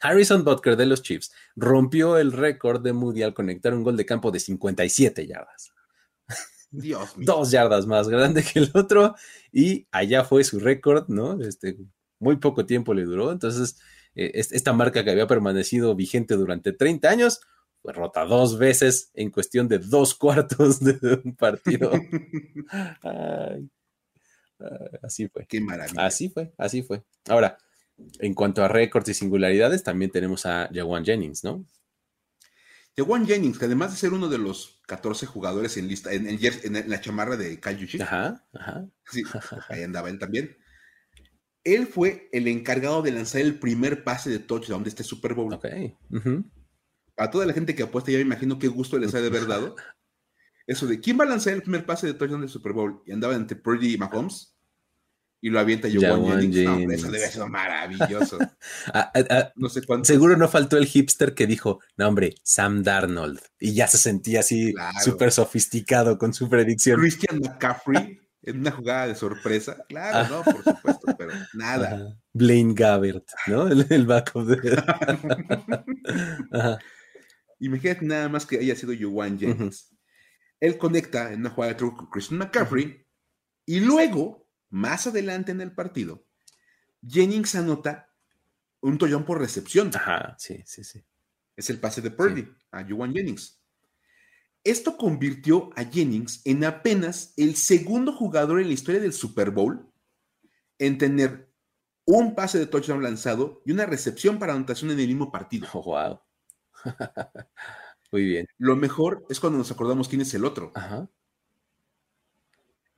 Harrison Butker de los Chiefs rompió el récord de Moody al conectar un gol de campo de 57 yardas. Dios Dos yardas más grande que el otro y allá fue su récord, ¿no? Este, muy poco tiempo le duró. Entonces, eh, esta marca que había permanecido vigente durante 30 años fue rota dos veces en cuestión de dos cuartos de un partido. así fue. Qué maravilla. Así fue, así fue. Ahora, en cuanto a récords y singularidades, también tenemos a Jawan Jennings, ¿no? Juan Jennings, que además de ser uno de los 14 jugadores en lista, en, en, la chamarra de Kyle ajá, ajá. Sí, ahí andaba él también. Él fue el encargado de lanzar el primer pase de touchdown de este Super Bowl. Ok. A toda la gente que apuesta, ya me imagino qué gusto les ha de haber dado. Eso de quién va a lanzar el primer pase de touchdown del Super Bowl. Y andaba entre Purdy y Mahomes. Y lo avienta Joe Jennings. eso debe ser maravilloso. Ah, ah, ah, no sé cuánto. Seguro no faltó el hipster que dijo, no hombre, Sam Darnold. Y ya se sentía así súper sofisticado con su predicción. Christian McCaffrey en una jugada de sorpresa. Claro, no, por supuesto, pero nada. Blaine Gabbert, ¿no? El, el backup de... Imagínate nada más que haya sido Joan Jennings. Él conecta en una jugada de truco con Christian McCaffrey y luego, más adelante en el partido, Jennings anota un tollón por recepción. Ajá, sí, sí, sí. Es el pase de Purdy a Joan Jennings. Esto convirtió a Jennings en apenas el segundo jugador en la historia del Super Bowl en tener un pase de touchdown lanzado y una recepción para anotación en el mismo partido. Oh, wow. Muy bien. Lo mejor es cuando nos acordamos quién es el otro. Ajá.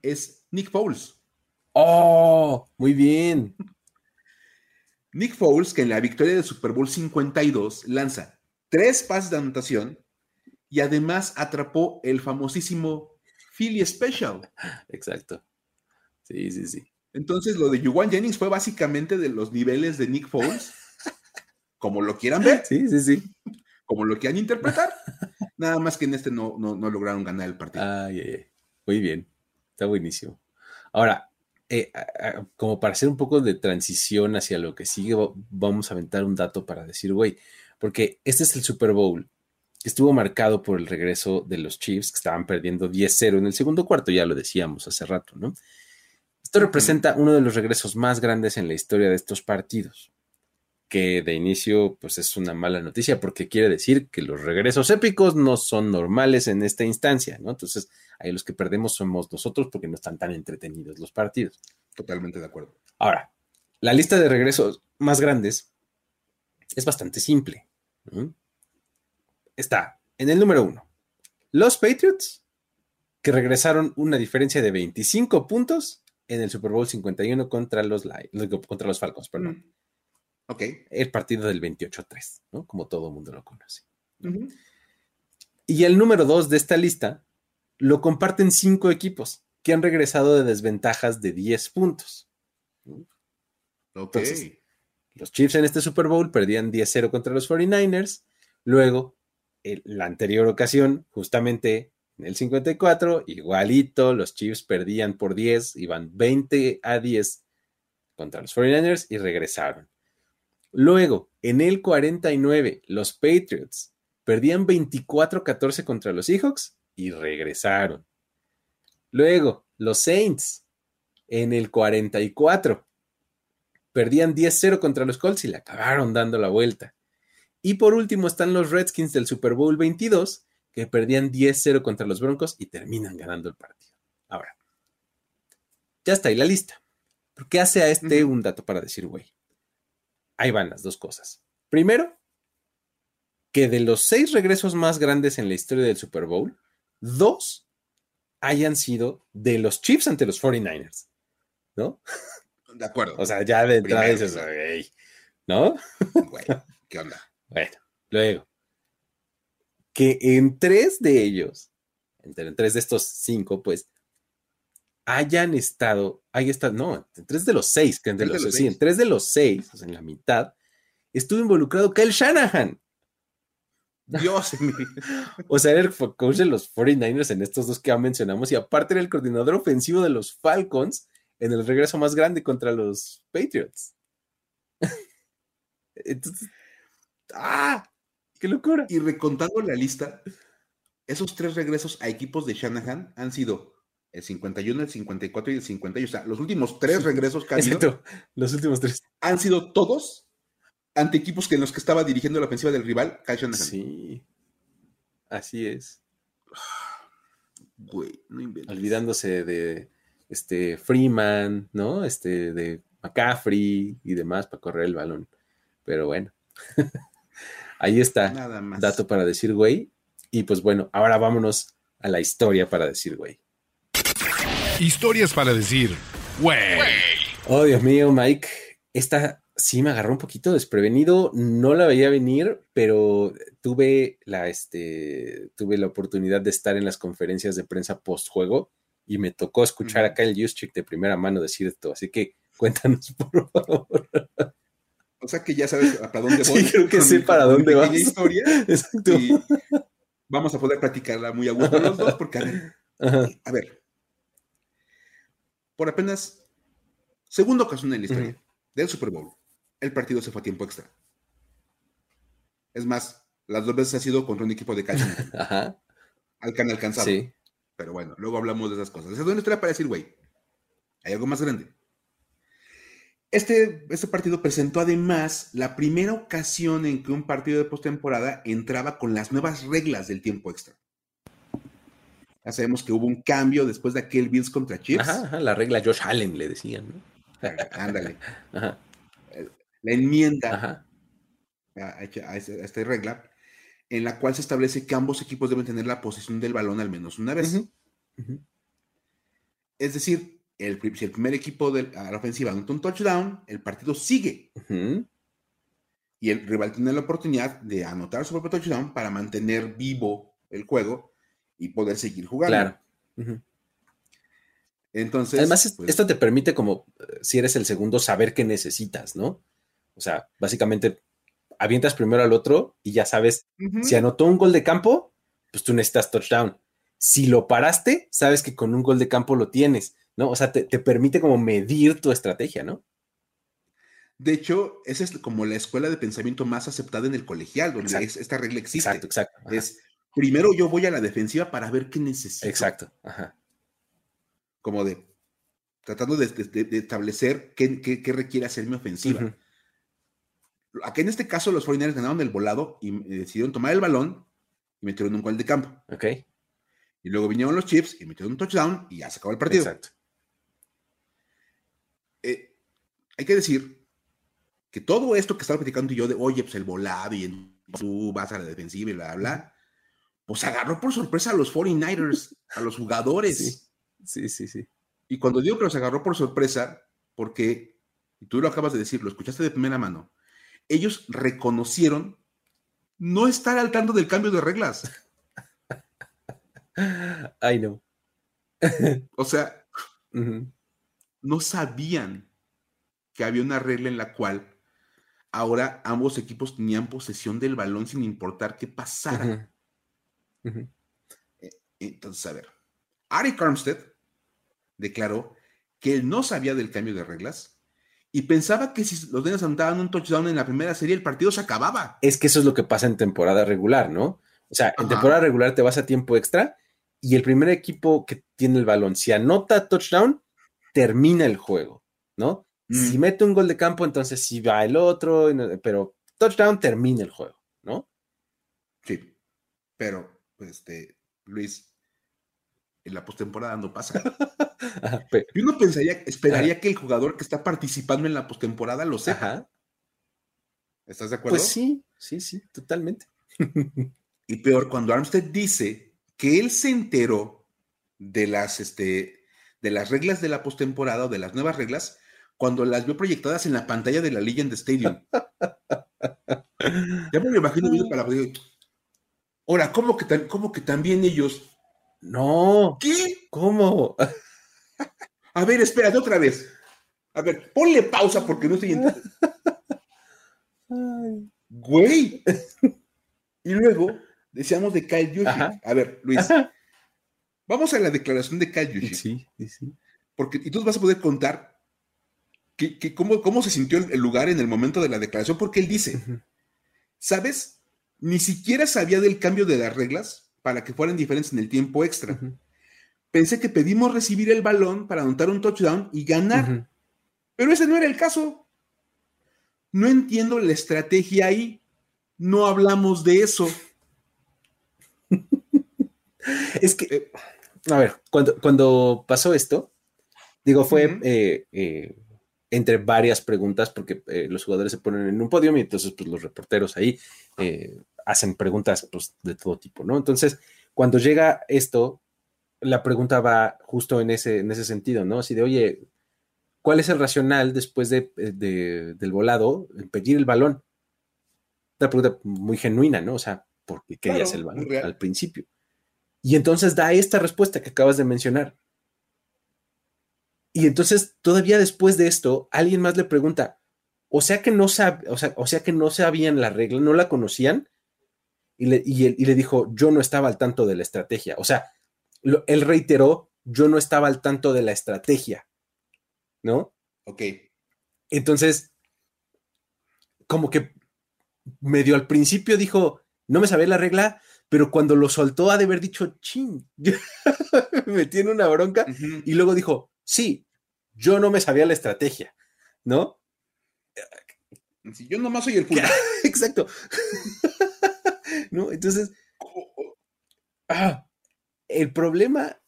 Es Nick Foles. Oh, muy bien. Nick Foles, que en la victoria del Super Bowl 52 lanza tres pases de anotación y además atrapó el famosísimo Philly Special. Exacto. Sí, sí, sí. Entonces, lo de Juwan Jennings fue básicamente de los niveles de Nick Foles, como lo quieran ver. Sí, sí, sí como lo quieran interpretar. Nada más que en este no, no, lograron ganar el partido. Ay, Muy bien, está buenísimo. Ahora, eh, como para hacer un poco de transición hacia lo que sigue, vamos a aventar un dato para decir, güey, porque este es el Super Bowl que estuvo marcado por el regreso de los Chiefs, que estaban perdiendo 10-0 en el segundo cuarto, ya lo decíamos hace rato, ¿no? Esto representa uno de los regresos más grandes en la historia de estos partidos que de inicio pues es una mala noticia porque quiere decir que los regresos épicos no son normales en esta instancia, ¿no? Entonces, ahí los que perdemos somos nosotros porque no están tan entretenidos los partidos. Totalmente de acuerdo. Ahora, la lista de regresos más grandes es bastante simple. Está en el número uno, los Patriots, que regresaron una diferencia de 25 puntos en el Super Bowl 51 contra los, contra los Falcons, perdón. Mm. Ok. El partido del 28-3, ¿no? Como todo el mundo lo conoce. Y el número dos de esta lista lo comparten cinco equipos que han regresado de desventajas de 10 puntos. Ok. los Chiefs en este Super Bowl perdían 10-0 contra los 49ers. Luego, en la anterior ocasión, justamente en el 54, igualito, los Chiefs perdían por 10, iban 20 a 10 contra los 49ers y regresaron. Luego, en el 49, los Patriots perdían 24-14 contra los Seahawks y regresaron. Luego, los Saints en el 44 perdían 10-0 contra los Colts y le acabaron dando la vuelta. Y por último están los Redskins del Super Bowl 22 que perdían 10-0 contra los Broncos y terminan ganando el partido. Ahora, ya está ahí la lista. ¿Por qué hace a este un dato para decir, güey? Ahí van las dos cosas. Primero, que de los seis regresos más grandes en la historia del Super Bowl, dos hayan sido de los Chiefs ante los 49ers, ¿no? De acuerdo. O sea, ya de entrada dices, ¿no? Bueno, ¿qué onda? Bueno, luego, que en tres de ellos, entre en tres de estos cinco, pues, hayan estado, hay estado, no, en tres de los seis, que entre los, sí, en tres de los seis, o sea, en la mitad, estuvo involucrado Kyle Shanahan. Dios O sea, era el coach de los 49ers en estos dos que ya mencionamos y aparte era el coordinador ofensivo de los Falcons en el regreso más grande contra los Patriots. Entonces, ¡ah! ¡Qué locura! Y recontando la lista, esos tres regresos a equipos de Shanahan han sido el 51, el 54 y el 51. O sea, los últimos tres regresos que los últimos tres. Han sido todos ante equipos que en los que estaba dirigiendo la ofensiva del rival, Kyle Sí, así es. Güey, no inventes. Olvidándose de este Freeman, ¿no? Este de McCaffrey y demás para correr el balón. Pero bueno. Ahí está. Nada más. Dato para decir, güey. Y pues bueno, ahora vámonos a la historia para decir, güey. Historias para decir, güey. Oh, Dios mío, Mike. Esta sí me agarró un poquito desprevenido. No la veía venir, pero tuve la, este, tuve la oportunidad de estar en las conferencias de prensa post juego y me tocó escuchar acá el Juszczyk de primera mano decir esto. Así que cuéntanos, por favor. O sea que ya sabes para dónde voy. Sí, creo que sé para dónde vas. historia. Exacto. Y vamos a poder platicarla muy a gusto los dos, porque a ver, a ver, por apenas segunda ocasión en la historia del Super Bowl, el partido se fue a tiempo extra. Es más, las dos veces ha sido contra un equipo de calcio Ajá. al que han alcanzado. Sí. Pero bueno, luego hablamos de esas cosas. Esa es una historia para decir, güey, hay algo más grande. Este, este partido presentó además la primera ocasión en que un partido de postemporada entraba con las nuevas reglas del tiempo extra. Ya sabemos que hubo un cambio después de aquel Bills contra Chiefs. Ajá, ajá, la regla Josh Allen le decían, ¿no? Ándale. Ajá, La enmienda a, a esta- regla en la cual se establece que ambos equipos deben tener la posesión del balón al menos una vez. Es decir, el, si el primer equipo de la ofensiva anota un touchdown, el partido sigue y el rival tiene la oportunidad de anotar su propio touchdown para mantener vivo el juego y poder seguir jugando. Claro. Entonces, Además, es- pues, esto te permite, como eh, si eres el segundo, saber qué necesitas, ¿no? O sea, básicamente avientas primero al otro y ya sabes, si anotó un gol de campo, pues tú necesitas touchdown. Si lo paraste, sabes que con un gol de campo lo tienes, ¿no? O sea, te, te permite como medir tu estrategia, ¿no? de hecho, esa es como la escuela de pensamiento más aceptada en el colegial, donde es- esta regla existe. Exacto, exacto. ajá, Es primero yo voy a la defensiva para ver qué necesito. Exacto. Ajá. Como de tratando de, de- de establecer qué, qué- qué requiere hacer mi ofensiva. Aquí en este caso los 49ers ganaron el volado y eh, decidieron tomar el balón y metieron un gol de campo. Ok. Y luego vinieron los Chiefs y metieron un touchdown y ya se acabó el partido. Exacto. Eh, hay que decir que todo esto que estaba platicando yo de, oye, pues el volado y tú vas a la defensiva y bla, bla, bla, pues agarró por sorpresa a los 49ers, a los jugadores. Sí. Sí, sí, sí. Y cuando digo que los agarró por sorpresa, porque, y tú lo acabas de decir, lo escuchaste de primera mano, ellos reconocieron no estar al tanto del cambio de reglas. Ay, no. O sea, no sabían que había una regla en la cual ahora ambos equipos tenían posesión del balón sin importar qué pasara. Ujú. Entonces, a ver, Ari Armstead declaró que él no sabía del cambio de reglas y pensaba que si los Niners anotaban un touchdown en la primera serie, el partido se acababa. Es que eso es lo que pasa en temporada regular, ¿no? O sea, en temporada regular te vas a tiempo extra y el primer equipo que tiene el balón, si anota touchdown, termina el juego, ¿no? Mm. Si mete un gol de campo, entonces sí va el otro, pero touchdown termina el juego, ¿no? Sí, pero, este, Luis, en la postemporada no pasa. Ajá, Y uno pensaría, esperaría que el jugador que está participando en la postemporada lo sepa. ajá. ¿Estás de acuerdo? Pues sí, sí, sí, totalmente. Y peor, cuando Armstead dice que él se enteró de las, este, de las reglas de la postemporada o de las nuevas reglas cuando las vio proyectadas en la pantalla de la Legend Stadium. Ya me lo imagino viendo para la Ahora, ¿cómo que, tan- cómo que también ellos? No, ¿Qué? ¿cómo? A ver, espérate otra vez. A ver, ponle pausa porque no estoy entendiendo. Güey. Y luego decíamos de Kyle. Ajá. A ver, Luis, vamos a la declaración de Kyle Juszczyk. Sí, sí, sí. Porque y tú vas a poder contar que, que cómo, cómo se sintió el, lugar en el momento de la declaración, porque él dice. ¿sabes? Ni siquiera sabía del cambio de las reglas para que fueran diferentes en el tiempo extra. Pensé que pedimos recibir el balón para anotar un touchdown y ganar, pero ese no era el caso. No entiendo la estrategia ahí. No hablamos de eso. Es que, a ver, cuando, cuando pasó esto, digo, fue eh, eh, entre varias preguntas, porque eh, los jugadores se ponen en un podio y entonces pues, los reporteros ahí eh, hacen preguntas pues, de todo tipo, ¿no? Entonces, cuando llega esto, la pregunta va justo en ese, en ese sentido, ¿no? Así de, oye, ¿cuál es el racional después de, del volado en pedir el balón? Una pregunta muy genuina, ¿no? O sea, ¿por qué querías el balón al principio? Y entonces da esta respuesta que acabas de mencionar. Y entonces, todavía después de esto, alguien más le pregunta, o sea que no, sab o sea, o sea que no sabían la regla, no la conocían, y le, y, le, dijo, yo no estaba al tanto de la estrategia. O sea, él reiteró, yo no estaba al tanto de la estrategia, ¿no? Ok. Entonces, como que medio al principio dijo, no me sabía la regla, pero cuando lo soltó ha de haber dicho, ching, me tiene una bronca, y luego dijo, sí, yo no me sabía la estrategia, ¿no? yo nomás soy el fútbol. Exacto. ¿No? Entonces, ah, el problema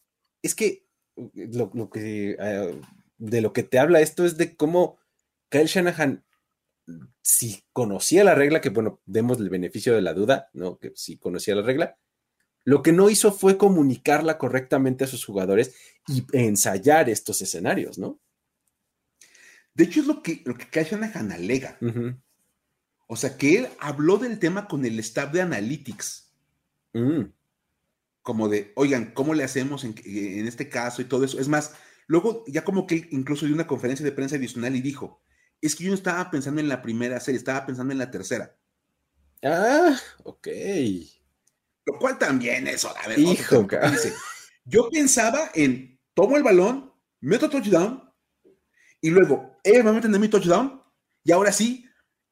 es que lo, que ah, de lo que te habla esto es de cómo Kyle Shanahan, si conocía la regla, que bueno, demos el beneficio de la duda, ¿no? Que si conocía la regla, lo que no hizo fue comunicarla correctamente a sus jugadores y ensayar estos escenarios, ¿no? De hecho, es lo que, lo que Kyle Shanahan alega. O sea, que él habló del tema con el staff de Analytics. Mm. Como de, oigan, ¿cómo le hacemos en, este caso y todo eso? Es más, luego ya como que incluso dio una conferencia de prensa adicional y dijo, es que yo no estaba pensando en la primera serie, estaba pensando en la tercera. Ah, ok. Lo cual también eso, a ver, Hijo, dice, yo pensaba en, tomo el balón, meto touchdown, y luego ellos me meten en mi touchdown, y ahora sí,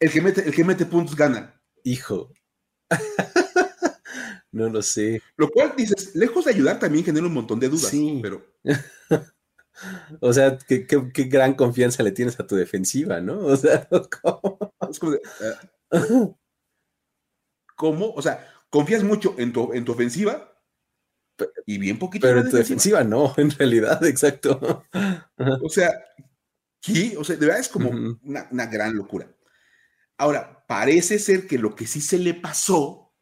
el que mete, el que mete puntos gana. Hijo. no lo sé. Lo cual dices, lejos de ayudar, también genera un montón de dudas. Sí. Pero. o sea, ¿qué, gran confianza le tienes a tu defensiva, ¿no? O sea, ¿cómo? Ah, ¿Cómo? O sea, confías mucho en tu, en tu ofensiva y bien poquito. Pero en tu defensiva. no, en realidad, exacto. o sea, ¿qué? O sea, de verdad es como una gran locura. Ahora, parece ser que lo que sí se le pasó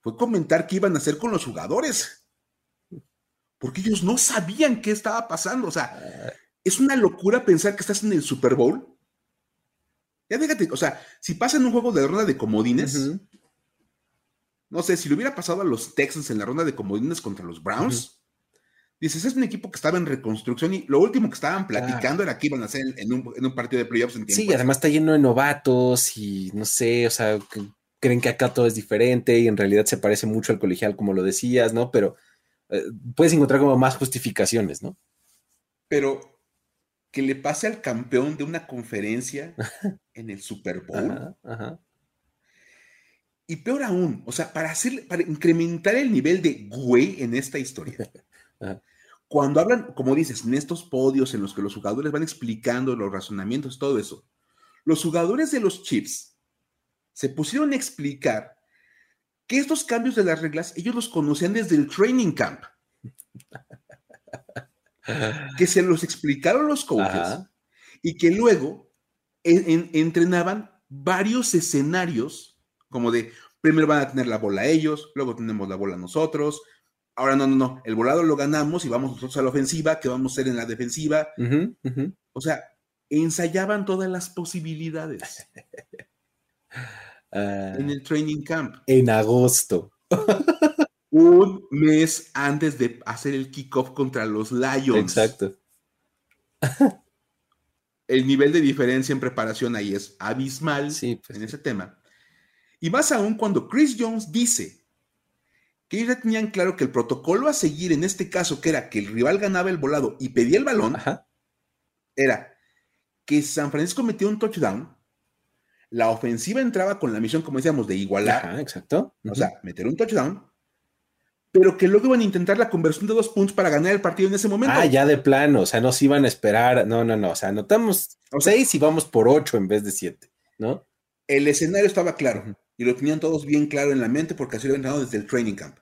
fue comentar qué iban a hacer con los jugadores. Porque ellos no sabían qué estaba pasando. O sea, es una locura pensar que estás en el Super Bowl. Ya déjate, o sea, si pasa en un juego de ronda de comodines, no sé, si le hubiera pasado a los Texans en la ronda de comodines contra los Browns, Dices, es un equipo que estaba en reconstrucción y lo último que estaban platicando era que iban a hacer en un, partido de playoffs en tiempo. Sí, además está lleno de novatos y no sé, o sea, creen que acá todo es diferente y en realidad se parece mucho al colegial, como lo decías, ¿no? Pero eh, puedes encontrar como más justificaciones, ¿no? Pero que le pase al campeón de una conferencia en el Super Bowl. Y peor aún, o sea, para hacer, para incrementar el nivel de güey en esta historia. Cuando hablan, como dices, en estos podios en los que los jugadores van explicando los razonamientos, todo eso, los jugadores de los chips se pusieron a explicar que estos cambios de las reglas ellos los conocían desde el training camp. que se los explicaron los coaches y que luego entrenaban varios escenarios, como de primero van a tener la bola ellos, luego tenemos la bola nosotros, Ahora no, no, no. El volado lo ganamos y vamos nosotros a la ofensiva, que vamos a ser en la defensiva. O sea, ensayaban todas las posibilidades. Ah. en el training camp. En agosto. Un mes antes de hacer el kickoff contra los Lions. Exacto. el nivel de diferencia en preparación ahí es abismal sí, pues en ese tema. Y más aún cuando Chris Jones dice que ellos ya tenían claro que el protocolo a seguir en este caso, que era que el rival ganaba el volado y pedía el balón, era que San Francisco metía un touchdown, la ofensiva entraba con la misión, como decíamos, de igualar. exacto. O sea, meter un touchdown, pero que luego iban a intentar la conversión de dos puntos para ganar el partido en ese momento. Ah, ya de plano, o sea, no se iban a esperar, no, no, no, o sea, anotamos seis y vamos por ocho en vez de siete, ¿no? El escenario estaba claro y lo tenían todos bien claro en la mente porque así lo habían entrenado desde el training camp.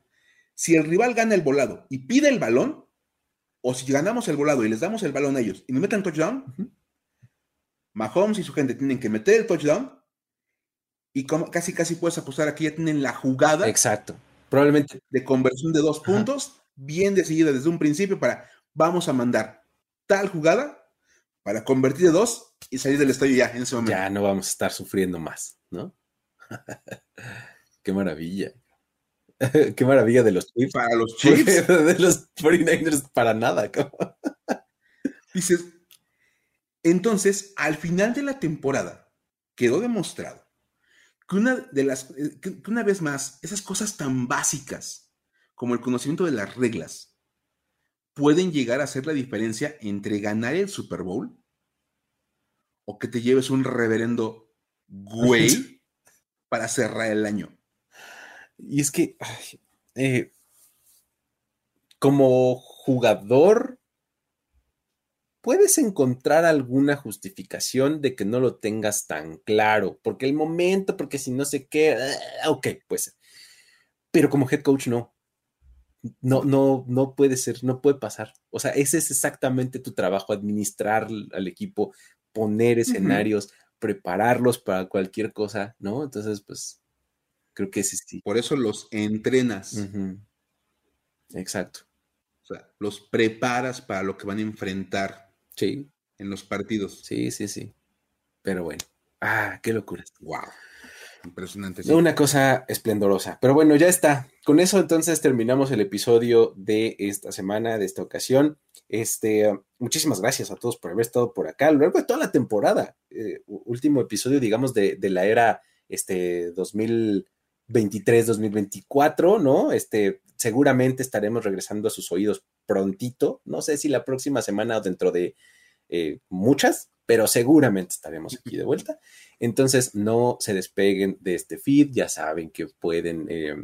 Si el rival gana el volado y pide el balón, o si ganamos el volado y les damos el balón a ellos y nos meten touchdown, Mahomes y su gente tienen que meter el touchdown y como, casi casi puedes apostar aquí ya tienen la jugada. Exacto. Probablemente. De conversión de dos puntos, bien decidida desde un principio para vamos a mandar tal jugada para convertir de dos y salir del estadio ya en ese momento. Ya no vamos a estar sufriendo más, ¿no? Qué maravilla. Qué maravilla de los Chiefs. Para los Chiefs. De los 49ers para nada. Dices, entonces, al final de la temporada, quedó demostrado que una de las, que una vez más, esas cosas tan básicas como el conocimiento de las reglas pueden llegar a hacer la diferencia entre ganar el Super Bowl o que te lleves un reverendo güey para cerrar el año. Y es que, eh, como jugador, puedes encontrar alguna justificación de que no lo tengas tan claro, porque el momento, porque si no sé qué, ah, ok, pues, pero como head coach no. No, no, no puede ser, no puede pasar. O sea, ese es exactamente tu trabajo, administrar al equipo, poner escenarios, prepararlos para cualquier cosa, ¿no? Entonces, pues, Creo que sí, sí. Por eso los entrenas. Exacto. O sea, los preparas para lo que van a enfrentar. Sí. En los partidos. Sí, sí, sí. Pero bueno. Ah, qué locura. Wow. Impresionante. Una cosa esplendorosa. Pero bueno, ya está. Con eso entonces terminamos el episodio de esta semana, de esta ocasión. Este, muchísimas gracias a todos por haber estado por acá a lo largo de toda la temporada. Eh, último episodio, digamos, de, de la era este 2000 23, 2024, ¿no? Este, seguramente estaremos regresando a sus oídos prontito, no sé si la próxima semana o dentro de eh, muchas, pero seguramente estaremos aquí de vuelta. Entonces, no se despeguen de este feed, ya saben que pueden, eh,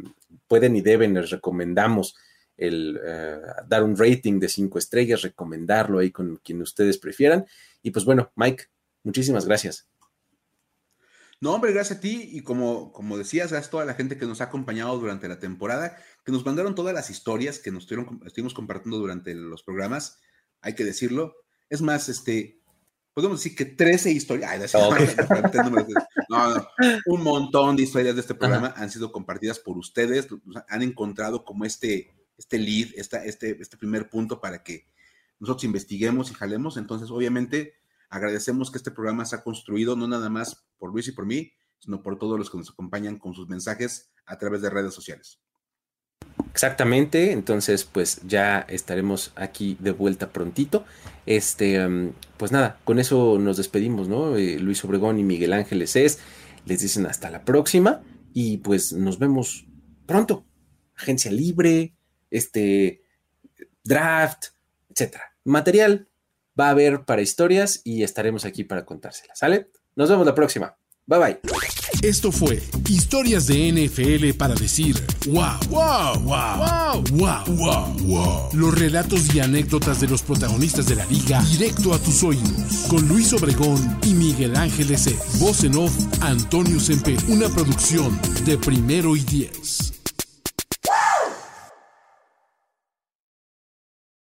pueden y deben, les recomendamos el eh, dar un rating de cinco estrellas, recomendarlo ahí con quien ustedes prefieran. Y pues bueno, Mike, muchísimas gracias. No, hombre, gracias a ti y como, como decías, gracias a toda la gente que nos ha acompañado durante la temporada, que nos mandaron todas las historias que nos estuvimos compartiendo durante los programas, hay que decirlo. Es más, este, podemos decir que 13 historias, no, no, un montón de historias de este programa han sido compartidas por ustedes, han encontrado como este, este lead, esta, este, este primer punto para que nosotros investiguemos y jalemos. Entonces, obviamente, Agradecemos que este programa se ha construido no nada más por Luis y por mí, sino por todos los que nos acompañan con sus mensajes a través de redes sociales. Exactamente, entonces pues ya estaremos aquí de vuelta prontito. Este, um, pues nada, con eso nos despedimos, ¿no? Eh, Luis Obregón y Miguel Ángeles es, les dicen hasta la próxima y pues nos vemos pronto. Agencia libre, este, draft, etcétera. Material va a haber para historias y estaremos aquí para contárselas, ¿sale? Nos vemos la próxima. Bye bye. Esto fue Historias de NFL para decir wow, wow, wow, wow, wow, wow, Los relatos y anécdotas de los protagonistas de la liga directo a tus oídos. Con Luis Obregón y Miguel Ángeles. Voz en off, Antonio Sempe. Una producción de primero y diez.